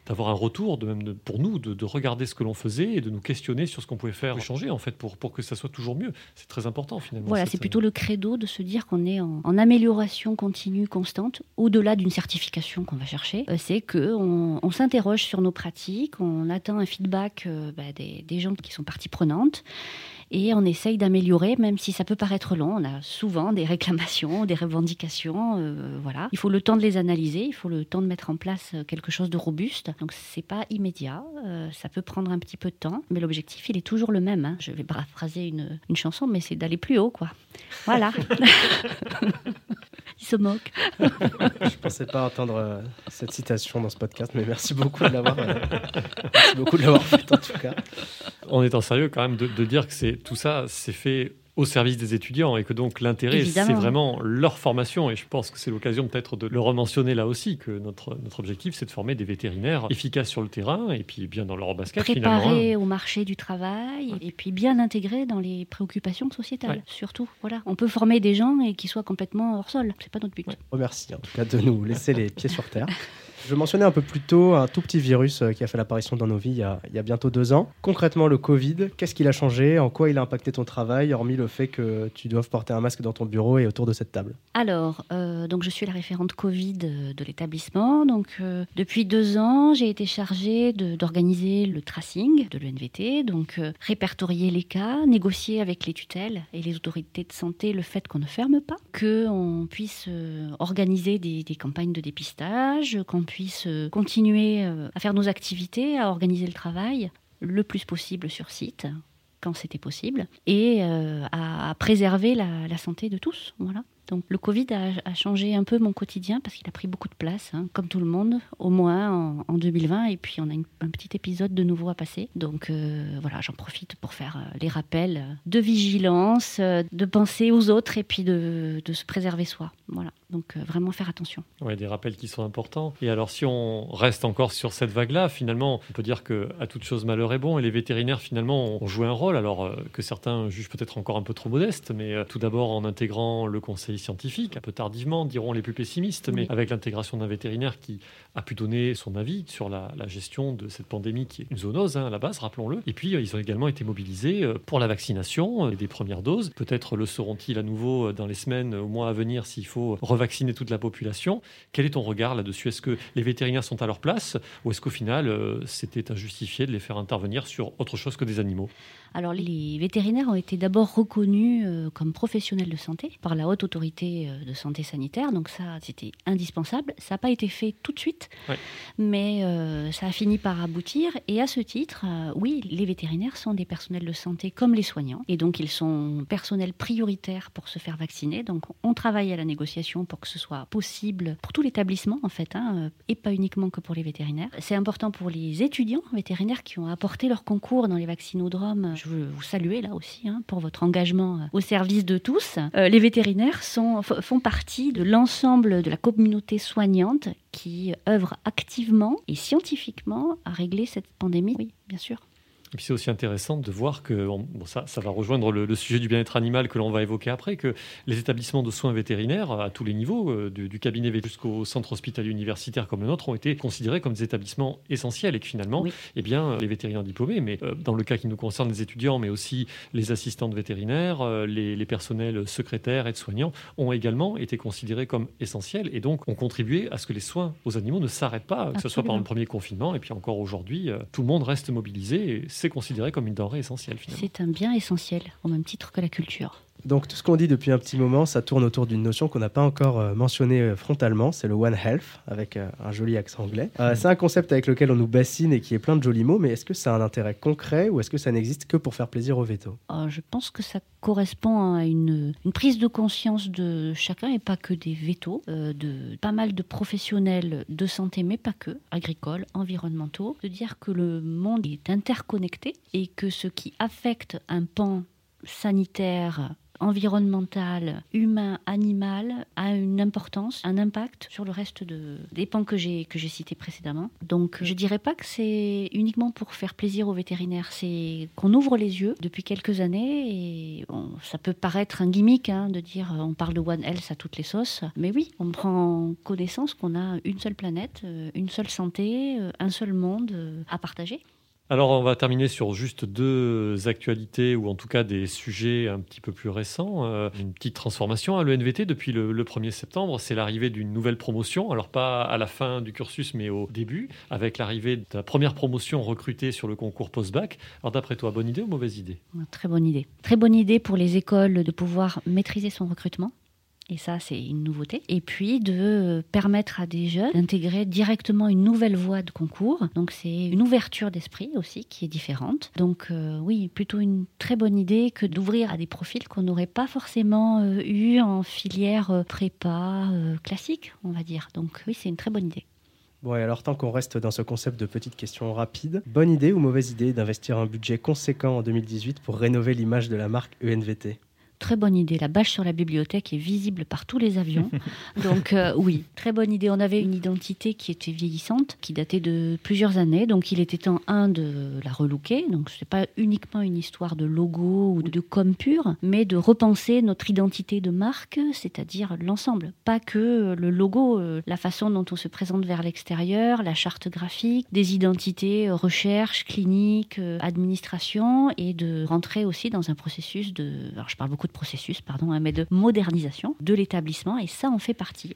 d'avoir un retour, de même pour nous, de, regarder ce que l'on faisait et de nous questionner sur ce qu'on pouvait faire, changer en fait pour, pour que ça soit toujours mieux. C'est très important finalement. Voilà, c'est plutôt le credo de se dire qu'on est en, amélioration continue, constante, au-delà d'une certification qu'on va chercher. Euh, c'est qu'on on, s'interroge sur nos pratiques, on attend un feedback euh, bah, des des, gens qui sont parties prenantes et on essaye d'améliorer, même si ça peut paraître long. On a souvent des réclamations, des revendications. Euh, voilà, il faut le temps de les analyser, il faut le temps de mettre en place euh, quelque chose de robuste. Donc c'est pas immédiat, euh, ça peut prendre un petit peu de temps, mais l'objectif il est toujours le même. Hein. Je vais paraphraser une, une chanson, mais c'est d'aller plus haut, quoi. Voilà. *laughs* il se moque. Je pensais pas entendre cette citation dans ce podcast, mais merci beaucoup de l'avoir, merci beaucoup de l'avoir fait en tout cas. On est en sérieux quand même de, de dire que c'est tout ça, c'est fait au service des étudiants et que donc l'intérêt, c'est vraiment leur formation. Et je pense que c'est l'occasion peut-être de le rementionner là aussi, que notre, notre objectif, c'est de former des vétérinaires efficaces sur le terrain et puis bien dans leur basket. Préparés au marché du travail et puis bien intégrés dans les préoccupations sociétales, surtout. Voilà. On peut former des gens et qui soient complètement hors sol. C'est pas notre but. Merci en tout cas de nous laisser les pieds sur terre. *laughs* Je mentionnais un peu plus tôt un tout petit virus euh, qui a fait l'apparition dans nos vies il y, a, bientôt deux ans. Concrètement, le Covid, qu'est-ce qu'il a changé? En quoi il a impacté ton travail, hormis le fait que tu doives porter un masque dans ton bureau et autour de cette table? Alors, euh, donc je suis la référente Covid de l'établissement. Donc, euh, depuis deux ans, j'ai été chargée d'organiser le tracing de l'ENVT, donc euh, répertorier les cas, négocier avec les tutelles et les autorités de santé le fait qu'on ne ferme pas, qu'on puisse euh, organiser des, des, campagnes de dépistage, qu'on puisse euh, continuer euh, à faire nos activités, à organiser le travail le plus possible sur site quand c'était possible et euh, à, préserver la, la, santé de tous. Voilà. Le Covid a, a, changé un peu mon quotidien parce qu'il a pris beaucoup de place, hein, comme tout le monde, au moins en, en 2020. Et puis on a un petit épisode de nouveau à passer. Donc euh, voilà, j'en profite pour faire euh, les rappels de vigilance, euh, de penser aux autres et puis de, se préserver soi. Voilà. Donc euh, vraiment faire attention. Oui, des rappels qui sont importants. Et alors si on reste encore sur cette vague-là, finalement, on peut dire que à toute chose malheur est bon. Et les vétérinaires finalement ont joué un rôle, alors euh, que certains jugent peut-être encore un peu trop modeste, mais euh, tout d'abord en intégrant le conseil scientifique, un peu tardivement, diront les plus pessimistes, mais avec l'intégration d'un vétérinaire qui a pu donner son avis sur la, la, gestion de cette pandémie qui est une zoonose hein, à la base, rappelons-le. Et puis ils ont également été mobilisés pour la vaccination des premières doses. Peut-être le seront-ils à nouveau dans les semaines, au mois à venir, s'il faut revacciner toute la population. Quel est ton regard là-dessus? Est-ce que les vétérinaires sont à leur place ou est-ce qu'au final, euh, c'était injustifié de les faire intervenir sur autre chose que des animaux? Alors les vétérinaires ont été d'abord reconnus euh, comme professionnels de santé par la haute autorité euh, de santé sanitaire, donc ça c'était indispensable. Ça n'a pas été fait tout de suite, ouais. mais euh, ça a fini par aboutir. Et à ce titre, euh, oui, les vétérinaires sont des personnels de santé comme les soignants, et donc ils sont personnels prioritaires pour se faire vacciner. Donc on travaille à la négociation pour que ce soit possible pour tout l'établissement en fait, hein, et pas uniquement que pour les vétérinaires. C'est important pour les étudiants vétérinaires qui ont apporté leur concours dans les vaccinodromes je veux vous saluer là aussi hein, pour votre engagement euh, au service de tous. Euh, les vétérinaires font partie de l'ensemble de la communauté soignante qui œuvre activement et scientifiquement à régler cette pandémie. Oui, bien sûr. Et puis c'est aussi intéressant de voir que, bon, ça, ça va rejoindre le, le sujet du bien-être animal que l'on va évoquer après, que les établissements de soins vétérinaires à tous les niveaux, euh, du, du, cabinet jusqu'au centre hospitalier universitaire comme le nôtre, ont été considérés comme des établissements essentiels et que finalement, oui. eh bien, les vétérinaires diplômés, mais euh, dans le cas qui nous concerne, les étudiants, mais aussi les assistants de vétérinaires, euh, les, les, personnels secrétaires, aides-soignants, ont également été considérés comme essentiels et donc ont contribué à ce que les soins aux animaux ne s'arrêtent pas, Absolument. que ce soit pendant le premier confinement et puis encore aujourd'hui, tout le monde reste mobilisé et c'est considéré comme une denrée essentielle finalement. C'est un bien essentiel, au même titre que la culture. Donc tout ce qu'on dit depuis un petit moment, ça tourne autour d'une notion qu'on n'a pas encore euh, mentionnée euh, frontalement, c'est le One Health, avec euh, un joli accent anglais. Euh, c'est un concept avec lequel on nous bassine et qui est plein de jolis mots, mais est-ce que ça a un intérêt concret ou est-ce que ça n'existe que pour faire plaisir aux vétos euh, Je pense que ça correspond à une, une, prise de conscience de chacun et pas que des vétos, euh, de pas mal de professionnels de santé, mais pas que, agricoles, environnementaux, de dire que le monde est interconnecté et que ce qui affecte un pan sanitaire environnemental, humain, animal a une importance, un impact sur le reste de, des pans que j'ai cités précédemment. Donc je dirais pas que c'est uniquement pour faire plaisir aux vétérinaires, c'est qu'on ouvre les yeux depuis quelques années et ça peut paraître un gimmick hein, de dire on parle de One Health à toutes les sauces, mais oui, on prend connaissance qu'on a une seule planète, euh, une seule santé, euh, un seul monde euh, à partager. Alors, on va terminer sur juste deux actualités, ou en tout cas des sujets un petit peu plus récents. Euh, une petite transformation à l'ENVT depuis le, le 1er septembre, c'est l'arrivée d'une nouvelle promotion. Alors, pas à la fin du cursus, mais au début, avec l'arrivée de la première promotion recrutée sur le concours post-bac. Alors, d'après toi, bonne idée ou mauvaise idée? Très bonne idée. Très bonne idée pour les écoles de pouvoir maîtriser son recrutement et ça c'est une nouveauté, et puis de permettre à des jeunes d'intégrer directement une nouvelle voie de concours. Donc c'est une ouverture d'esprit aussi qui est différente. Donc euh, oui, plutôt une très bonne idée que d'ouvrir à des profils qu'on n'aurait pas forcément euh, eu en filière euh, prépa euh, classique, on va dire. Donc oui, c'est une très bonne idée. Bon, et alors tant qu'on reste dans ce concept de petites questions rapides, bonne idée ou mauvaise idée d'investir un budget conséquent en 2018 pour rénover l'image de la marque ENVT Très bonne idée. La bâche sur la bibliothèque est visible par tous les avions. *laughs* donc euh, oui, très bonne idée. On avait une identité qui était vieillissante, qui datait de plusieurs années. Donc il était temps, un, de la relooker. Donc ce n'est pas uniquement une histoire de logo ou de com pur, mais de repenser notre identité de marque, c'est-à-dire l'ensemble. Pas que le logo, euh, la façon dont on se présente vers l'extérieur, la charte graphique, des identités euh, recherche, clinique, administration, et de rentrer aussi dans un processus de... Alors je parle beaucoup de processus, pardon, hein, mais de modernisation de l'établissement, et ça en fait partie.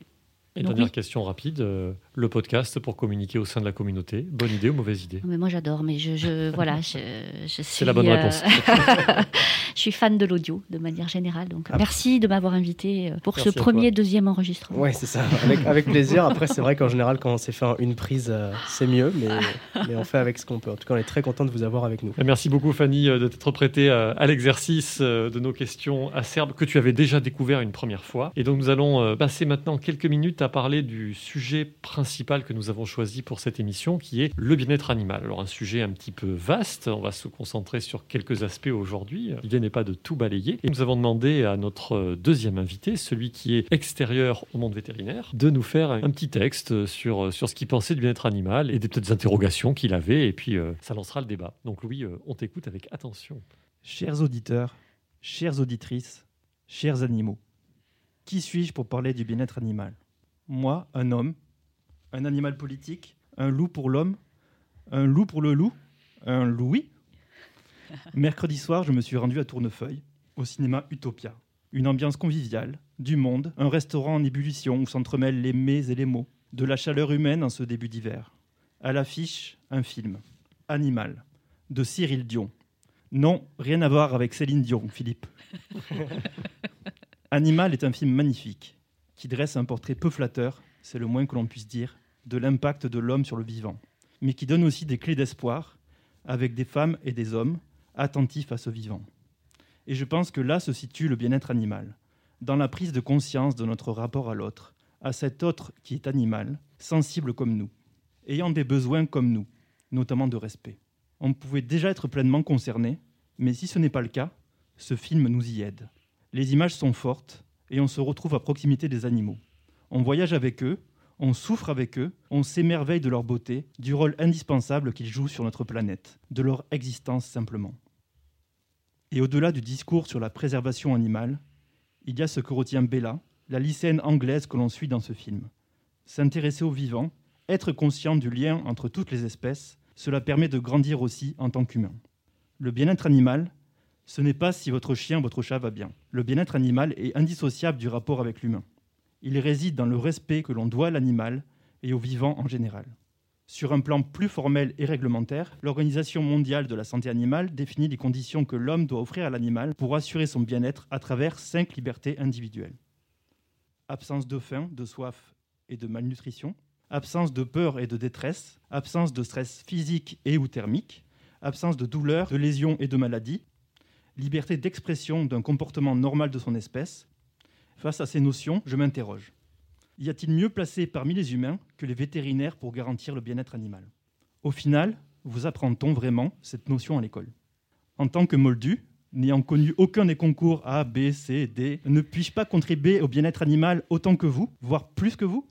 Et dernière question rapide, euh, le podcast pour communiquer au sein de la communauté, bonne idée ou mauvaise idée? Mais Moi j'adore, mais je, je *laughs* voilà, je, je C'est la bonne réponse. Euh, *laughs* je suis fan de l'audio de manière générale, donc ah. merci de m'avoir invité euh, pour ce premier, deuxième enregistrement. Oui, c'est ça, avec, avec plaisir. Après, c'est vrai qu'en général, quand on s'est fait une prise, c'est mieux, mais, *laughs* mais, on fait avec ce qu'on peut. En tout cas, on est très content de vous avoir avec nous. Merci beaucoup Fanny de t'être prêtée à l'exercice de nos questions acerbes que tu avais déjà découvert une première fois. Et donc nous allons passer maintenant quelques minutes à parler du sujet principal que nous avons choisi pour cette émission, qui est le bien-être animal. Alors un sujet un petit peu vaste, on va se concentrer sur quelques aspects aujourd'hui. L'idée n'est pas de tout balayer. Et nous avons demandé à notre deuxième invité, celui qui est extérieur au monde vétérinaire, de nous faire un petit texte sur, sur ce qu'il pensait du bien-être animal et des petites interrogations qu'il avait. Et puis euh, ça lancera le débat. Donc Louis, euh, on t'écoute avec attention. Chers auditeurs, chères auditrices, chers animaux, qui suis-je pour parler du bien-être animal? Moi, un homme, un animal politique, un loup pour l'homme, un loup pour le loup, un louis. *laughs* Mercredi soir, je me suis rendu à Tournefeuille, au cinéma Utopia. Une ambiance conviviale, du monde, un restaurant en ébullition où s'entremêlent les mets et les mots, de la chaleur humaine en ce début d'hiver. À l'affiche, un film, Animal, de Cyril Dion. Non, rien à voir avec Céline Dion, Philippe. *laughs* Animal est un film magnifique, qui dresse un portrait peu flatteur, c'est le moins que l'on puisse dire, de l'impact de l'homme sur le vivant, mais qui donne aussi des clés d'espoir, avec des femmes et des hommes attentifs à ce vivant. Et je pense que là se situe le bien-être animal, dans la prise de conscience de notre rapport à l'autre, à cet autre qui est animal, sensible comme nous, ayant des besoins comme nous, notamment de respect. On pouvait déjà être pleinement concerné, mais si ce n'est pas le cas, ce film nous y aide. Les images sont fortes, et on se retrouve à proximité des animaux. On voyage avec eux, on souffre avec eux, on s'émerveille de leur beauté, du rôle indispensable qu'ils jouent sur notre planète, de leur existence simplement. Et au-delà du discours sur la préservation animale, il y a ce que retient Bella, la lycéenne anglaise que l'on suit dans ce film. S'intéresser aux vivants, être conscient du lien entre toutes les espèces, cela permet de grandir aussi en tant qu'humain. Le bien-être animal, ce n'est pas si votre chien, votre chat va bien. Le bien-être animal est indissociable du rapport avec l'humain. Il réside dans le respect que l'on doit à l'animal et au vivant en général. Sur un plan plus formel et réglementaire, l'Organisation mondiale de la santé animale définit les conditions que l'homme doit offrir à l'animal pour assurer son bien-être à travers cinq libertés individuelles. Absence de faim, de soif et de malnutrition, absence de peur et de détresse, absence de stress physique et ou thermique, absence de douleur, de lésions et de maladies, liberté d'expression d'un comportement normal de son espèce. Face à ces notions, je m'interroge. Y a-t-il mieux placé parmi les humains que les vétérinaires pour garantir le bien-être animal? Au final, vous apprend-on vraiment cette notion à l'école? En tant que moldu, n'ayant connu aucun des concours A, B, C, D, ne puis-je pas contribuer au bien-être animal autant que vous, voire plus que vous?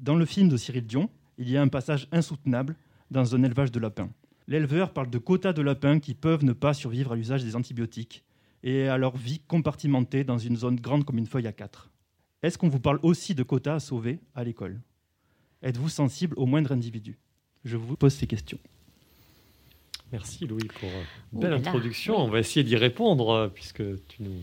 Dans le film de Cyril Dion, il y a un passage insoutenable dans un élevage de lapins. L'éleveur parle de quotas de lapins qui peuvent ne pas survivre à l'usage des antibiotiques et à leur vie compartimentée dans une zone grande comme une feuille à quatre. Est-ce qu'on vous parle aussi de quotas à sauver à l'école? Êtes-vous sensible au moindre individu? Je vous pose ces questions. Merci Louis pour une belle introduction. On va essayer d'y répondre euh, puisque tu nous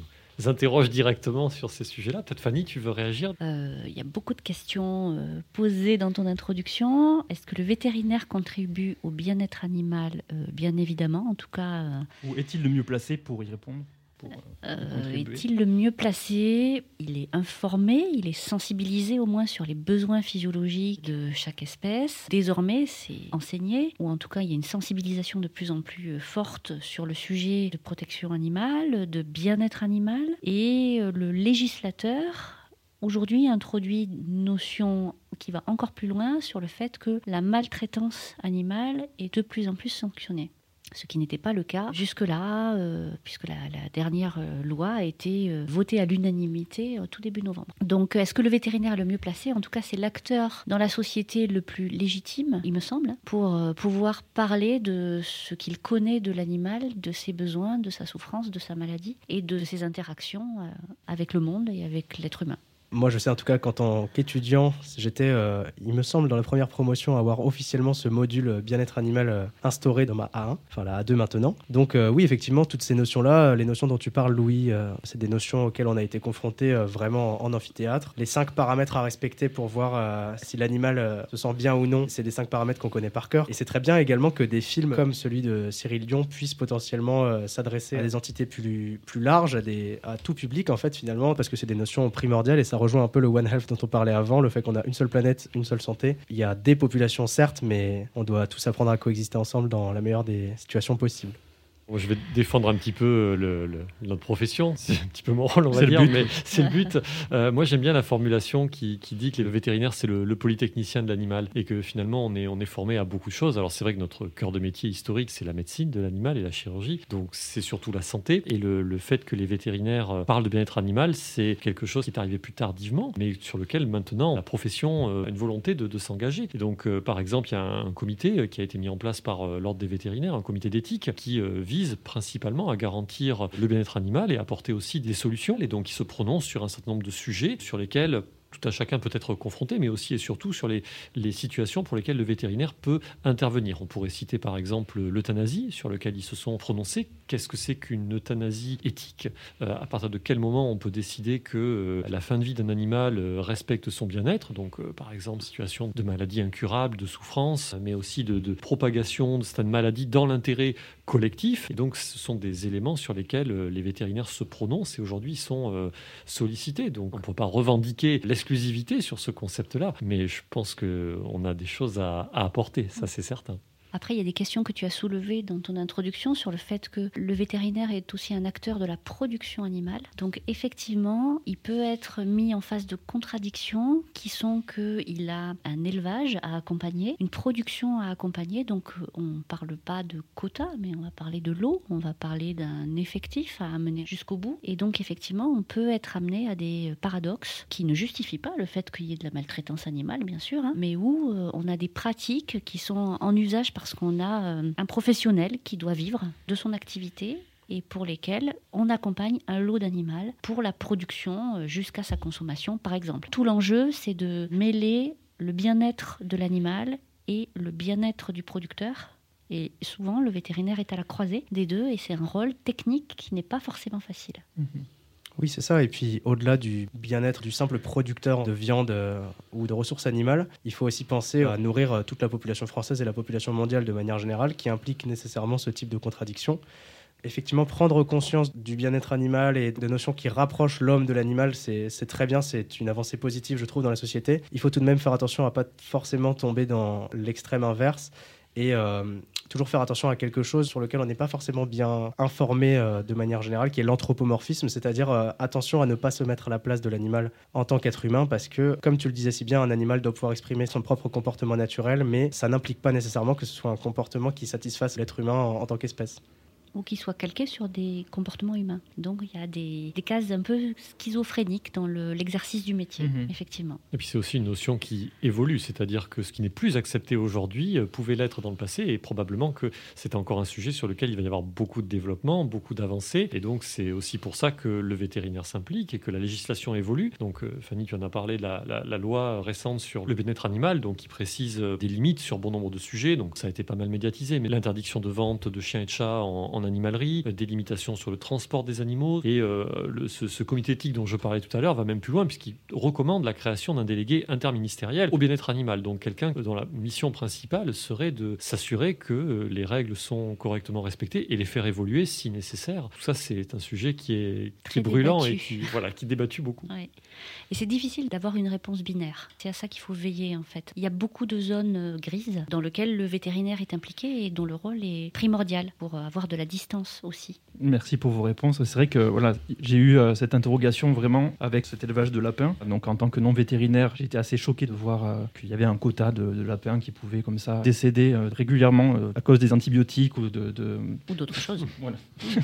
interroge directement sur ces sujets-là. Peut-être Fanny, tu veux réagir? Euh, Il y a beaucoup de questions euh, posées dans ton introduction. Est-ce que le vétérinaire contribue au bien-être animal? Euh, Bien évidemment, en tout cas. Ou est-il le mieux placé pour y répondre? Est-il le mieux placé? Il est informé, il est sensibilisé au moins sur les besoins physiologiques de chaque espèce. Désormais, c'est enseigné, ou en tout cas, il y a une sensibilisation de plus en plus euh, forte sur le sujet de protection animale, de bien-être animal. Et euh, le législateur aujourd'hui introduit une notion qui va encore plus loin sur le fait que la maltraitance animale est de plus en plus sanctionnée. Ce qui n'était pas le cas jusque-là, puisque la, dernière loi a été votée à l'unanimité tout début novembre. Donc, est-ce que le vétérinaire est le mieux placé? En tout cas, c'est l'acteur dans la société le plus légitime, il me semble, pour pouvoir parler de ce qu'il connaît de l'animal, de ses besoins, de sa souffrance, de sa maladie et de ses interactions avec le monde et avec l'être humain. Moi, je sais en tout cas qu'en tant qu'étudiant, j'étais, euh, il me semble, dans la première promotion, avoir officiellement ce module euh, bien-être animal euh, instauré dans ma A1, enfin la A2 maintenant. Donc oui, effectivement, toutes ces notions-là, les notions dont tu parles, Louis, c'est des notions auxquelles on a été confronté vraiment en amphithéâtre. Les cinq paramètres à respecter pour voir si l'animal se sent bien ou non, c'est des cinq paramètres qu'on connaît par cœur. Et c'est très bien également que des films comme celui de Cyril Dion puissent potentiellement s'adresser à des entités plus, plus larges, à, à tout public en fait finalement, parce que c'est des notions primordiales et ça rejoint un peu le One Health dont on parlait avant, le fait qu'on a une seule planète, une seule santé. Il y a des populations certes, mais on doit tous apprendre à coexister ensemble dans la meilleure des situations possibles je vais défendre un petit peu euh, notre profession, *laughs* c'est un petit peu mon rôle, on va dire, mais *laughs* c'est le but. Euh, moi, j'aime bien la formulation qui, dit que le vétérinaire, c'est le, polytechnicien de l'animal et que finalement, on est, on est formé à beaucoup de choses. Alors, c'est vrai que notre cœur de métier historique, c'est la médecine de l'animal et la chirurgie, donc c'est surtout la santé. Et le, fait que les vétérinaires euh, parlent de bien-être animal, c'est quelque chose qui est arrivé plus tardivement, mais sur lequel maintenant la profession a une volonté de, s'engager. Et donc, par exemple, il y a un, comité qui a été mis en place par l'Ordre des vétérinaires, un comité d'éthique qui vise principalement à garantir le bien-être animal et apporter aussi des solutions. Et donc, il se prononce sur un certain nombre de sujets sur lesquels tout à chacun peut être confronté, mais aussi et surtout sur les, situations pour lesquelles le vétérinaire peut intervenir. On pourrait citer par exemple l'euthanasie, sur lequel ils se sont prononcés. Qu'est-ce que c'est qu'une euthanasie éthique? Euh, À partir de quel moment on peut décider que euh, la fin de vie d'un animal euh, respecte son bien-être? Donc, par exemple, situation de maladie incurable, de souffrance, mais aussi de, de propagation de cette maladie dans l'intérêt collectif. Et donc, ce sont des éléments sur lesquels euh, les vétérinaires se prononcent et aujourd'hui sont euh, sollicités. Donc, on ne peut pas revendiquer l'exclusivité sur ce concept-là, mais je pense qu'on a des choses à apporter, ça c'est certain. Après, il y a des questions que tu as soulevées dans ton introduction sur le fait que le vétérinaire est aussi un acteur de la production animale. Donc effectivement, il peut être mis en face de contradictions qui sont qu'il a un élevage à accompagner, une production à accompagner. Donc on ne parle pas de quotas, mais on va parler de l'eau, on va parler d'un effectif à amener jusqu'au bout. Et donc effectivement, on peut être amené à des paradoxes qui ne justifient pas le fait qu'il y ait de la maltraitance animale, bien sûr, hein, mais où euh, on a des pratiques qui sont en usage par parce qu'on a euh, un professionnel qui doit vivre de son activité et pour lesquels on accompagne un lot d'animal pour la production euh, jusqu'à sa consommation, par exemple. Tout l'enjeu, c'est de mêler le bien-être de l'animal et le bien-être du producteur. Et souvent, le vétérinaire est à la croisée des deux et c'est un rôle technique qui n'est pas forcément facile. Mhm. Oui, c'est ça. Et puis, au-delà du bien-être du simple producteur de viande euh, ou de ressources animales, il faut aussi penser à nourrir euh, toute la population française et la population mondiale de manière générale, qui implique nécessairement ce type de contradiction. Effectivement, prendre conscience du bien-être animal et de notions qui rapprochent l'homme de l'animal, c'est très bien, c'est une avancée positive, je trouve, dans la société. Il faut tout de même faire attention à pas forcément tomber dans l'extrême inverse et euh, toujours faire attention à quelque chose sur lequel on n'est pas forcément bien informé euh, de manière générale, qui est l'anthropomorphisme, c'est-à-dire euh, attention à ne pas se mettre à la place de l'animal en tant qu'être humain, parce que, comme tu le disais si bien, un animal doit pouvoir exprimer son propre comportement naturel, mais ça n'implique pas nécessairement que ce soit un comportement qui satisfasse l'être humain en tant qu'espèce ou qui soit calqué sur des comportements humains. Donc il y a des, cases un peu schizophréniques dans l'exercice du métier, mhm. effectivement. Et puis c'est aussi une notion qui évolue, c'est-à-dire que ce qui n'est plus accepté aujourd'hui euh, pouvait l'être dans le passé, et probablement que c'est encore un sujet sur lequel il va y avoir beaucoup de développement, beaucoup d'avancées, et donc c'est aussi pour ça que le vétérinaire s'implique et que la législation évolue. Donc euh, Fanny, tu en as parlé, la, la, loi récente sur le bien-être animal, donc qui précise euh, des limites sur bon nombre de sujets, donc ça a été pas mal médiatisé, mais l'interdiction de vente de chiens et de chats en animalerie, euh, des limitations sur le transport des animaux. Et euh, ce, comité éthique dont je parlais tout à l'heure va même plus loin puisqu'il recommande la création d'un délégué interministériel au bien-être animal. Donc quelqu'un dont la mission principale serait de s'assurer que euh, les règles sont correctement respectées et les faire évoluer si nécessaire. Tout ça, c'est un sujet qui est très brûlant et qui, voilà, qui débattu beaucoup. Et c'est difficile d'avoir une réponse binaire. C'est à ça qu'il faut veiller en fait. Il y a beaucoup de zones grises dans lesquelles le vétérinaire est impliqué et dont le rôle est primordial pour avoir de la distance aussi Merci pour vos réponses. C'est vrai que voilà, j'ai eu euh, cette interrogation vraiment avec cet élevage de lapins. Donc en tant que non vétérinaire, j'étais assez choqué de voir euh, qu'il y avait un quota de, de, lapins qui pouvaient comme ça décéder euh, régulièrement à cause des antibiotiques ou de... de... Ou d'autres choses. *laughs* voilà. *laughs*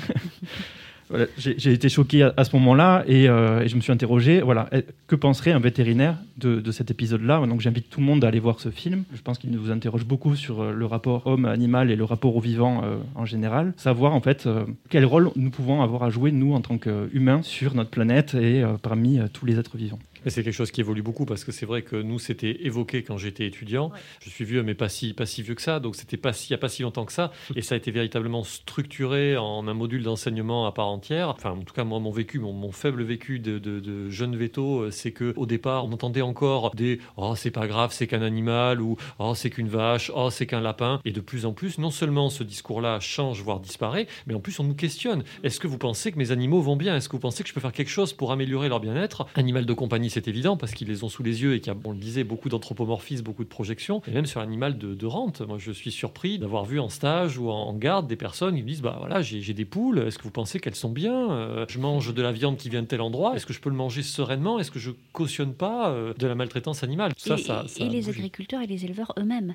J'ai été choqué à, ce moment-là et, euh, et, je me suis interrogé, voilà, que penserait un vétérinaire de, cet épisode-là? Donc j'invite tout le monde à aller voir ce film. Je pense qu'il nous interroge beaucoup sur euh, le rapport homme-animal et le rapport au vivant euh, en général. Savoir en fait quel rôle nous pouvons avoir à jouer, nous, en tant qu'humains, sur notre planète et parmi tous les êtres vivants. Mais c'est quelque chose qui évolue beaucoup parce que c'est vrai que nous, c'était évoqué quand j'étais étudiant. Ouais. Je suis vieux, mais pas si, pas si vieux que ça. Donc, c'était pas si, il n'y a pas si longtemps que ça. *laughs* Et ça a été véritablement structuré en un module d'enseignement à part entière. Enfin, en tout cas, moi, mon vécu, mon, mon faible vécu de, de, de jeune veto, c'est qu'au départ, on entendait encore des Oh, c'est pas grave, c'est qu'un animal, ou Oh, c'est qu'une vache, Oh, c'est qu'un lapin. Et de plus en plus, non seulement ce discours-là change, voire disparaît, mais en plus, on nous questionne. Est-ce que vous pensez que mes animaux vont bien? Est-ce que vous pensez que je peux faire quelque chose pour améliorer leur bien-être? Animal de compagnie, c'est évident parce qu'ils les ont sous les yeux et qu'il y a, on le disait, beaucoup d'anthropomorphisme, beaucoup de projections, et même sur l'animal de, de, rente. Moi, je suis surpris d'avoir vu en stage ou en, garde des personnes qui me disent Bah voilà, j'ai des poules, est-ce que vous pensez qu'elles sont bien? Euh, Je mange de la viande qui vient de tel endroit, est-ce que je peux le manger sereinement? Est-ce que je cautionne pas euh, de la maltraitance animale? Ça, et, ça, ça, et les agriculteurs et les éleveurs eux-mêmes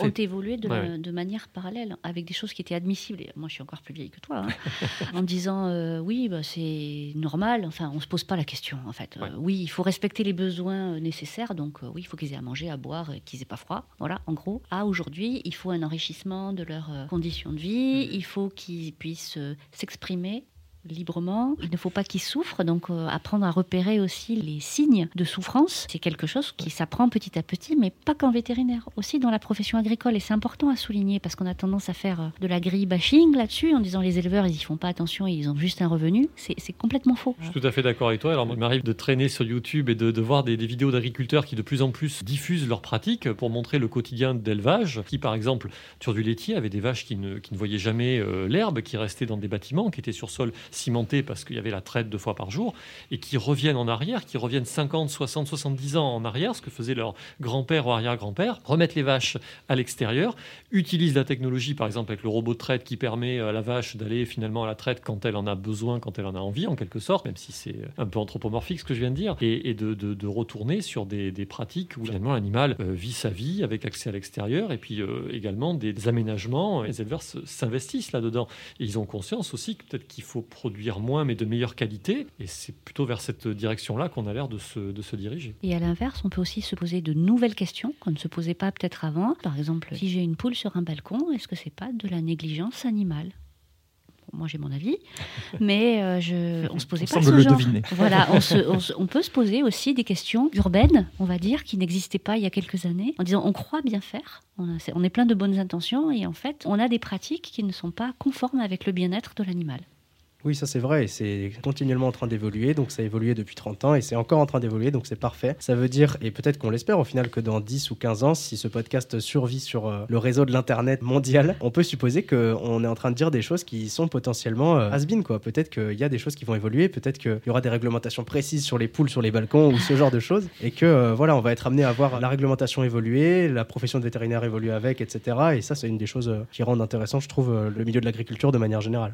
ont évolué de, ouais. de, manière parallèle avec des choses qui étaient admissibles. Et moi, je suis encore plus vieille que toi, hein, *laughs* en disant euh, Oui, bah, c'est normal, enfin, on se pose pas la question en fait. Ouais. oui, il faut respecter les besoins nécessaires. Donc euh, oui, il faut qu'ils aient à manger, à boire, et qu'ils aient pas froid. Voilà, en gros. À aujourd'hui, il faut un enrichissement de leurs euh, conditions de vie. Il faut qu'ils puissent euh, s'exprimer librement. Il ne faut pas qu'ils souffrent, donc euh, apprendre à repérer aussi les signes de souffrance. C'est quelque chose qui s'apprend petit à petit, mais pas qu'en vétérinaire, aussi dans la profession agricole. Et c'est important à souligner parce qu'on a tendance à faire euh, de la grille bashing là-dessus en disant les éleveurs, ils y font pas attention, ils ont juste un revenu. C'est complètement faux. Je suis tout à fait d'accord avec toi. Alors, il m'arrive de traîner sur YouTube et de, voir des, vidéos d'agriculteurs qui de plus en plus diffusent leurs pratiques pour montrer le quotidien d'élevage, qui par exemple, sur du laitier, avait des vaches qui ne, qui ne voyaient jamais euh, l'herbe, qui restaient dans des bâtiments, qui étaient sur sol cimenté parce qu'il y avait la traite deux fois par jour, et qui reviennent en arrière, qui reviennent 50, 60, 70 ans en arrière, ce que faisait leur grand-père ou arrière-grand-père, remettent les vaches à l'extérieur, utilisent la technologie, par exemple avec le robot de traite qui permet à la vache d'aller finalement à la traite quand elle en a besoin, quand elle en a envie, en quelque sorte, même si c'est un peu anthropomorphique ce que je viens de dire, et, de, retourner sur des, pratiques où finalement l'animal euh, vit sa vie avec accès à l'extérieur, et puis euh, également des, aménagements. Les éleveurs s'investissent là-dedans. Ils ont conscience aussi que peut-être qu'il faut moins, mais de meilleure qualité. Et c'est plutôt vers cette direction-là qu'on a l'air de se, de se diriger. Et à l'inverse, on peut aussi se poser de nouvelles questions qu'on ne se posait pas peut-être avant. Par exemple, si j'ai une poule sur un balcon, est-ce que c'est pas de la négligence animale? Moi j'ai mon avis, *laughs* mais euh, je, on se posait on pas ce le genre. Deviner. Voilà, on, se, *laughs* on, se, on, peut se poser aussi des questions urbaines, on va dire, qui n'existaient pas il y a quelques années, en disant on croit bien faire, on, a, on est plein de bonnes intentions et en fait on a des pratiques qui ne sont pas conformes avec le bien-être de l'animal. Oui, ça c'est vrai, c'est continuellement en train d'évoluer, donc ça a évolué depuis 30 ans et c'est encore en train d'évoluer, donc c'est parfait. Ça veut dire, et peut-être qu'on l'espère au final, que dans 10 ou 15 ans, si ce podcast survit sur euh, le réseau de l'Internet mondial, on peut supposer qu'on est en train de dire des choses qui sont potentiellement euh, has-been, quoi. Peut-être qu'il y a des choses qui vont évoluer, peut-être qu'il y aura des réglementations précises sur les poules sur les balcons ou ce genre de choses, et que euh, voilà, on va être amené à voir la réglementation évoluer, la profession de vétérinaire évoluer avec, etc. Et ça, c'est une des choses qui rendent intéressant, je trouve, le milieu de l'agriculture de manière générale.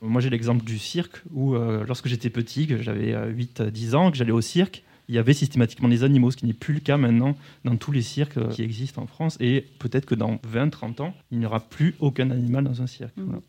Moi, j'ai l'exemple du cirque où, euh, lorsque j'étais petit, que j'avais 8-10 ans, que j'allais au cirque, il y avait systématiquement des animaux, ce qui n'est plus le cas maintenant dans tous les cirques qui existent en France. Et peut-être que dans 20-30 ans, il n'y aura plus aucun animal dans un cirque. Mmh. Voilà.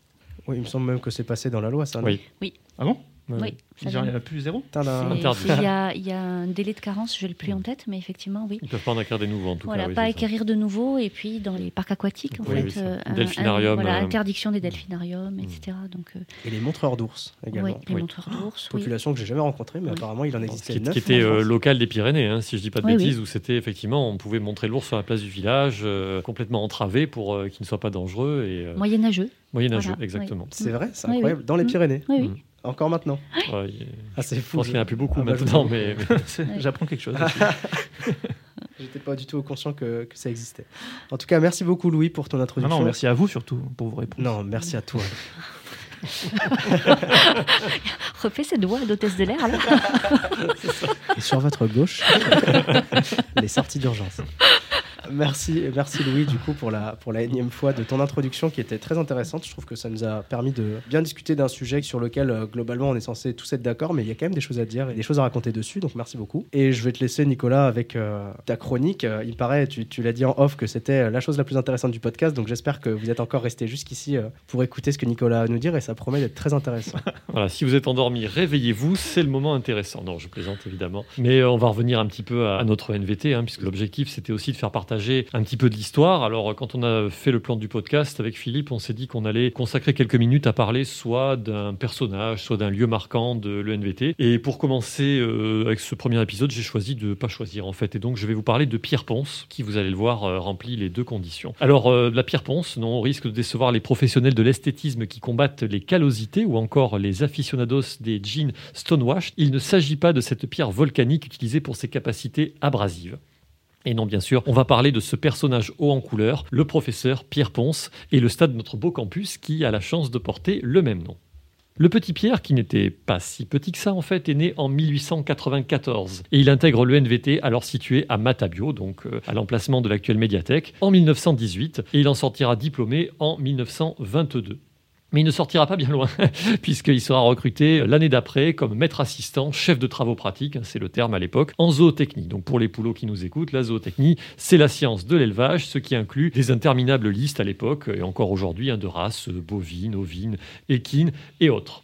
Oui, il me semble même que c'est passé dans la loi, ça. Oui. oui. Ah bon? Oui, Genre, il n'y a plus zéro Il y, a, y a un délai de carence, je ne l'ai plus en tête, mais effectivement, oui. Ils ne peuvent pas en acquérir des nouveaux, en tout voilà, cas. Oui, pas acquérir de nouveaux, et puis dans les parcs aquatiques, en oui, fait. Oui, un, delphinarium. Un, voilà, euh... interdiction des delphinariums, etc. Donc, euh... Et les montreurs d'ours également. Oui, les montreurs d'ours. Population que j'ai jamais rencontrée, mais apparemment, il en existait qui, neuf. Qui était euh, local des Pyrénées, hein, si je ne dis pas de bêtises, où c'était effectivement, on pouvait montrer l'ours sur la place du village, euh, complètement entravé pour euh, qu'il ne soit pas dangereux. et Moyenâgeux. Moyenâgeux, exactement. C'est vrai, c'est incroyable. Dans les Pyrénées. Oui, oui. Encore maintenant ouais, ah, c'est fou. Je pense qu'il n'y en a plus beaucoup ah, bah, maintenant, mais. mais... J'apprends quelque chose. *laughs* J'étais pas du tout conscient que, que, ça existait. En tout cas, merci beaucoup, Louis, pour ton introduction. Non, non merci à vous surtout pour vos réponses. Non, merci à toi. *laughs* Refais ses doigts d'hôtesse de l'air. *laughs* Et sur votre gauche, les sorties d'urgence. Merci, merci Louis du coup pour la, pour la énième fois de ton introduction qui était très intéressante. Je trouve que ça nous a permis de bien discuter d'un sujet sur lequel euh, globalement on est censé tous être d'accord, mais il y a quand même des choses à dire et des choses à raconter dessus. Donc merci beaucoup. Et je vais te laisser Nicolas avec euh, ta chronique. Euh, il paraît, tu, l'as dit en off, que c'était la chose la plus intéressante du podcast. Donc j'espère que vous êtes encore resté jusqu'ici pour écouter ce que Nicolas a à nous dire et ça promet d'être très intéressant. *laughs* voilà, si vous êtes endormi, réveillez-vous, c'est le moment intéressant. Non, je plaisante évidemment. Mais on va revenir un petit peu à, notre NVT, hein, puisque l'objectif c'était aussi de faire partager un petit peu de l'histoire. Alors quand on a fait le plan du podcast avec Philippe, on s'est dit qu'on allait consacrer quelques minutes à parler soit d'un personnage, soit d'un lieu marquant de l'ENVT. Et pour commencer euh, avec ce premier épisode, j'ai choisi de pas choisir en fait. Et donc je vais vous parler de Pierre Ponce, qui vous allez le voir euh, remplit les deux conditions. Alors euh, la Pierre Ponce, non, on risque de décevoir les professionnels de l'esthétisme qui combattent les callosités ou encore les aficionados des jeans stonewash. Il ne s'agit pas de cette pierre volcanique utilisée pour ses capacités abrasives. Et non, bien sûr, on va parler de ce personnage haut en couleur, le professeur Pierre Ponce, et le stade de notre beau campus qui a la chance de porter le même nom. Le petit Pierre, qui n'était pas si petit que ça en fait, est né en 1894 et il intègre le NVT alors situé à Matabio, donc euh, à l'emplacement de l'actuelle médiathèque, en 1918 et il en sortira diplômé en 1922. Mais il ne sortira pas bien loin, *laughs* puisqu'il sera recruté l'année d'après comme maître assistant, chef de travaux pratiques, hein, c'est le terme à l'époque, en zootechnie. Donc pour les poulots qui nous écoutent, la zootechnie, c'est la science de l'élevage, ce qui inclut des interminables listes à l'époque, et encore aujourd'hui, hein, de races bovines, ovines, équines et autres.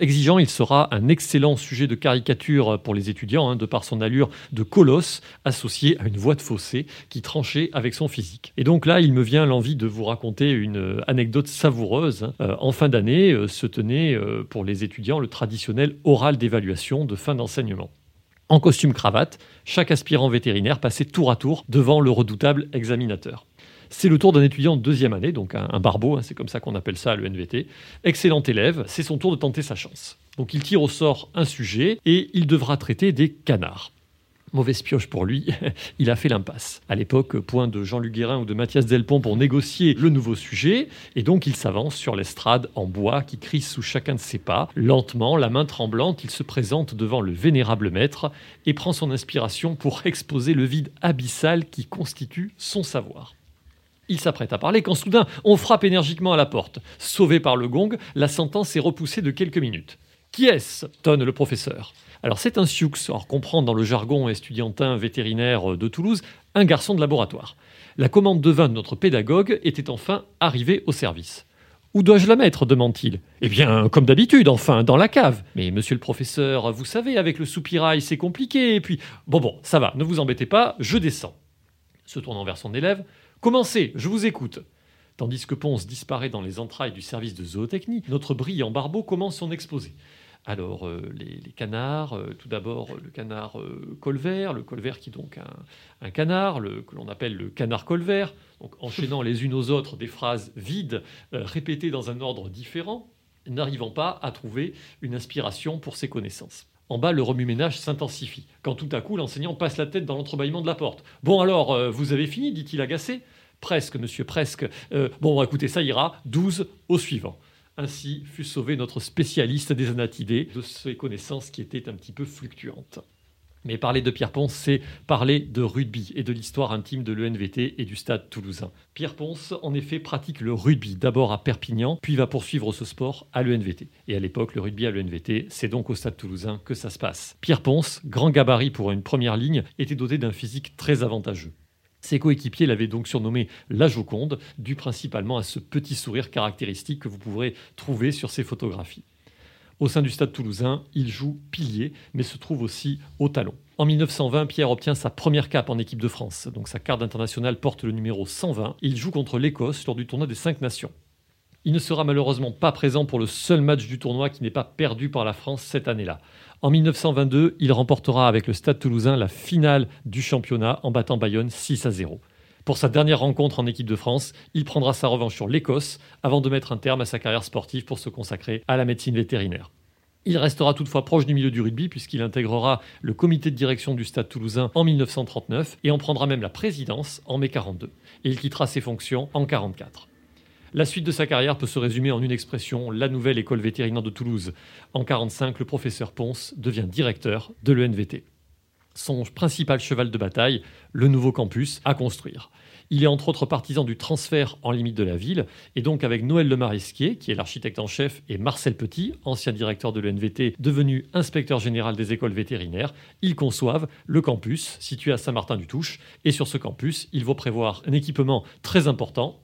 Exigeant, il sera un excellent sujet de caricature pour les étudiants, hein, de par son allure de colosse associé à une voix de fossé qui tranchait avec son physique. Et donc là, il me vient l'envie de vous raconter une euh, anecdote savoureuse. Hein. Euh, en fin d'année, euh, se tenait pour les étudiants le traditionnel oral d'évaluation de fin d'enseignement. En costume cravate, chaque aspirant vétérinaire passait tour à tour devant le redoutable examinateur. C'est le tour d'un étudiant de deuxième année, donc un, barbeau, hein, c'est comme ça qu'on appelle ça le NVT. Excellent élève, c'est son tour de tenter sa chance. Donc il tire au sort un sujet et il devra traiter des canards. Mauvaise pioche pour lui, *laughs* il a fait l'impasse. À l'époque, point de Jean-Luc Guérin ou de Mathias Delpont pour négocier le nouveau sujet, et donc il s'avance sur l'estrade en bois qui crie sous chacun de ses pas. Lentement, la main tremblante, il se présente devant le vénérable maître et prend son inspiration pour exposer le vide abyssal qui constitue son savoir. Il s'apprête à parler quand soudain on frappe énergiquement à la porte. Sauvé par le gong, la sentence est repoussée de quelques minutes. Qui est-ce tonne le professeur. Alors c'est un Sioux, alors comprendre dans le jargon estudiantin vétérinaire de Toulouse, un garçon de laboratoire. La commande de vin de notre pédagogue était enfin arrivée au service. Où dois-je la mettre? demande-t-il. Eh bien, comme d'habitude, enfin, dans la cave. Mais monsieur le professeur, vous savez, avec le soupirail, c'est compliqué. Et puis, bon, bon, ça va, ne vous embêtez pas, je descends. Se tournant vers son élève, Commencez, je vous écoute. Tandis que Ponce disparaît dans les entrailles du service de zootechnie, notre brillant barbeau commence son exposé. Alors, euh, les, canards, euh, tout d'abord le canard euh, colvert, le colvert qui est donc un, canard, que l'on appelle le canard colvert, enchaînant les unes aux autres des phrases vides, répétées dans un ordre différent, n'arrivant pas à trouver une inspiration pour ses connaissances. En bas, le remue-ménage s'intensifie, quand tout à coup l'enseignant passe la tête dans l'entrebâillement de la porte. Bon alors, vous avez fini dit-il agacé. Presque, monsieur, presque. Euh, bon, écoutez, ça ira. 12 au suivant. Ainsi fut sauvé notre spécialiste des anatidés de ses connaissances qui étaient un petit peu fluctuantes. Mais parler de Pierre Ponce, c'est parler de rugby et de l'histoire intime de l'ENVT et du stade toulousain. Pierre Ponce, en effet, pratique le rugby d'abord à Perpignan, puis va poursuivre ce sport à l'ENVT. Et à l'époque, le rugby à l'ENVT, c'est donc au stade toulousain que ça se passe. Pierre Ponce, grand gabarit pour une première ligne, était doté d'un physique très avantageux. Ses coéquipiers l'avaient donc surnommé la Joconde, dû principalement à ce petit sourire caractéristique que vous pourrez trouver sur ses photographies. Au sein du stade toulousain, il joue pilier, mais se trouve aussi au talon. En 1920, Pierre obtient sa première cape en équipe de France. Donc sa carte internationale porte le numéro 120. Il joue contre l'Écosse lors du tournoi des cinq nations. Il ne sera malheureusement pas présent pour le seul match du tournoi qui n'est pas perdu par la France cette année-là. En 1922, il remportera avec le Stade toulousain la finale du championnat en battant Bayonne 6 à 0. Pour sa dernière rencontre en équipe de France, il prendra sa revanche sur l'Écosse avant de mettre un terme à sa carrière sportive pour se consacrer à la médecine vétérinaire. Il restera toutefois proche du milieu du rugby puisqu'il intégrera le comité de direction du Stade toulousain en 1939 et en prendra même la présidence en mai 42. Et il quittera ses fonctions en 44. La suite de sa carrière peut se résumer en une expression, la nouvelle école vétérinaire de Toulouse. En 45, le professeur Ponce devient directeur de l'ENVT. son principal cheval de bataille, le nouveau campus à construire. Il est entre autres partisan du transfert en limite de la ville, et donc avec Noël Lemarisquier, qui est l'architecte en chef, et Marcel Petit, ancien directeur de l'ENVT, devenu inspecteur général des écoles vétérinaires, ils conçoivent le campus situé à Saint-Martin-du-Touche. Et sur ce campus, il va prévoir un équipement très important,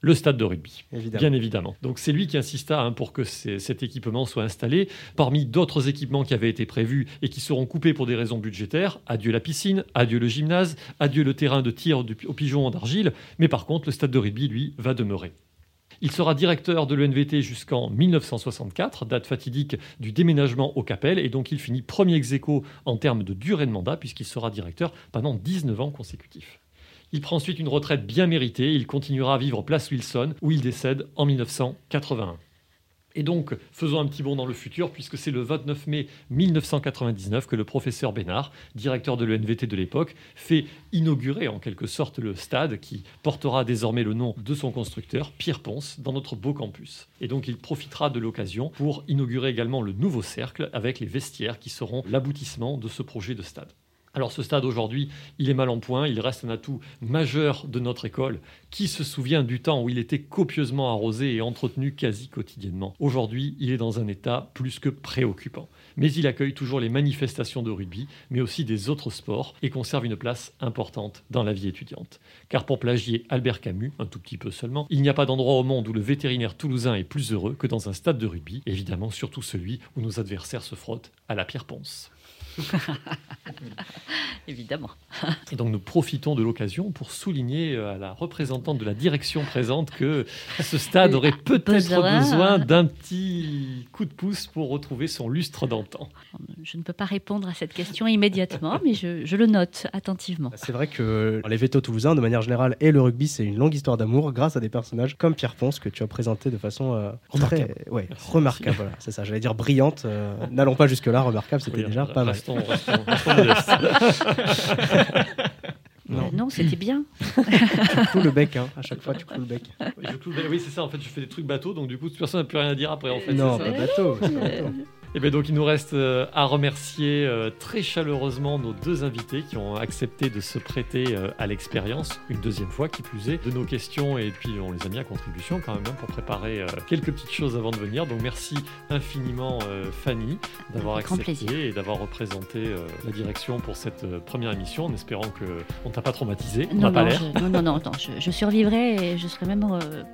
le stade de rugby, bien évidemment. Donc c'est lui qui insista hein, pour que cet équipement soit installé. Parmi d'autres équipements qui avaient été prévus et qui seront coupés pour des raisons budgétaires, adieu la piscine, adieu le gymnase, adieu le terrain de tir au pigeon d'argile, mais par contre le stade de rugby, lui, va demeurer. Il sera directeur de l'ENVT jusqu'en 1964, date fatidique du déménagement au Capel, et donc il finit premier ex en termes de durée de mandat, puisqu'il sera directeur pendant 19 ans consécutifs. Il prend ensuite une retraite bien méritée. Il continuera à vivre place Wilson, où il décède en 1981. Et donc, faisons un petit bond dans le futur, puisque c'est le 29 mai 1999 que le professeur Bénard, directeur de l'ENVT de l'époque, fait inaugurer en quelque sorte le stade qui portera désormais le nom de son constructeur, Pierre Ponce, dans notre beau campus. Et donc, il profitera de l'occasion pour inaugurer également le nouveau cercle avec les vestiaires qui seront l'aboutissement de ce projet de stade. Alors ce stade aujourd'hui, il est mal en point, il reste un atout majeur de notre école. Qui se souvient du temps où il était copieusement arrosé et entretenu quasi quotidiennement? Aujourd'hui, il est dans un état plus que préoccupant. Mais il accueille toujours les manifestations de rugby, mais aussi des autres sports, et conserve une place importante dans la vie étudiante. Car pour plagier Albert Camus, un tout petit peu seulement, il n'y a pas d'endroit au monde où le vétérinaire toulousain est plus heureux que dans un stade de rugby, évidemment surtout celui où nos adversaires se frottent à la pierre ponce. *laughs* Évidemment. Et donc nous profitons de l'occasion pour souligner euh, à la représentante de la direction présente que ce stade aurait peut-être besoin d'un petit coup de pouce pour retrouver son lustre d'antan. Je ne peux pas répondre à cette question immédiatement, mais je, le note attentivement. C'est vrai que les vétos toulousains, de manière générale, et le rugby, c'est une longue histoire d'amour grâce à des personnages comme Pierre Ponce que tu as présenté de façon euh, remarquable. ouais, remarquable. Voilà, c'est ça. J'allais dire brillante. Euh, n'allons pas jusque là. Remarquable, c'était déjà pas mal. *laughs* Non, c'était bien. tu cloues le bec, hein. à chaque fois tu cloues le bec. Oui, c'est ça, en fait, je fais des trucs bateau, donc du coup, personne n'a plus rien à dire après, en fait. Non, pas bateau. *laughs* Et bien donc il nous reste euh, à remercier euh, très chaleureusement nos deux invités qui ont accepté de se prêter euh, à l'expérience une deuxième fois qui plus est de nos questions et puis on les a mis à contribution quand même hein, pour préparer quelques petites choses avant de venir. Donc merci infiniment Fanny d'avoir accepté et d'avoir représenté la direction pour cette première émission en espérant que on t'a pas traumatisé. Non, non, je, non, non, non, je, survivrai et je serai même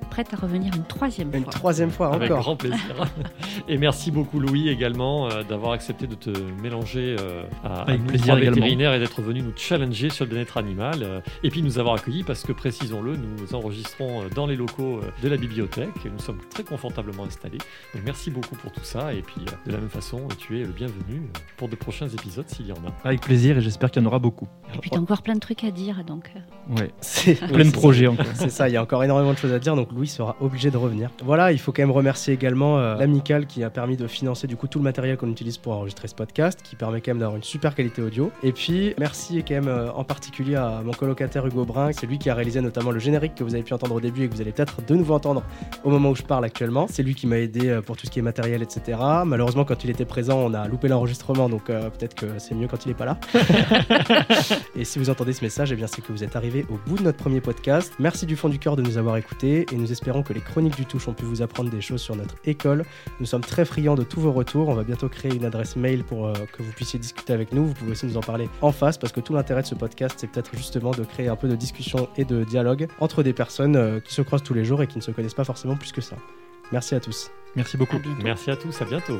prête à revenir une troisième fois. Une troisième fois encore. Avec grand plaisir. *laughs* et merci beaucoup Louis également euh, d'avoir accepté de te mélanger euh, à, Avec plaisir vétérinaire et d'être venu nous challenger sur le bien-être animal. Euh, et puis nous avoir accueillis parce que, précisons-le, nous enregistrons dans les locaux de la bibliothèque et nous sommes très confortablement installés. Donc merci beaucoup pour tout ça. Et puis de la même façon, tu es le bienvenu pour de prochains épisodes s'il y en a. Avec plaisir et j'espère qu'il y en aura beaucoup. Et puis tu as encore plein de trucs à dire. Donc... Ouais, *laughs* c'est *laughs* plein de projets encore. C'est ça, il y a encore énormément de choses à dire. Donc Louis sera obligé de revenir. Voilà, il faut quand même remercier également l'Amical qui a permis de financer du coup tout le matériel qu'on utilise pour enregistrer ce podcast, qui permet quand même d'avoir une super qualité audio. Et puis, merci quand même euh, en particulier à mon colocataire Hugo Brun, c'est lui qui a réalisé notamment le générique que vous avez pu entendre au début et que vous allez peut-être de nouveau entendre au moment où je parle actuellement. C'est lui qui m'a aidé euh, pour tout ce qui est matériel, etc. Malheureusement, quand il était présent, on a loupé l'enregistrement, donc euh, peut-être que c'est mieux quand il est pas là. *laughs* et si vous entendez ce message, eh bien c'est que vous êtes arrivé au bout de notre premier podcast. Merci du fond du cœur de nous avoir écoutés et nous espérons que les chroniques du touche ont pu vous apprendre des choses sur notre école. Nous sommes très friands de tous vos retours. On va bientôt créer une adresse mail pour euh, que vous puissiez discuter avec nous. Vous pouvez aussi nous en parler en face parce que tout l'intérêt de ce podcast, c'est peut-être justement de créer un peu de discussion et de dialogue entre des personnes euh, qui se croisent tous les jours et qui ne se connaissent pas forcément plus que ça. Merci à tous. Merci beaucoup. Merci à tous. À bientôt.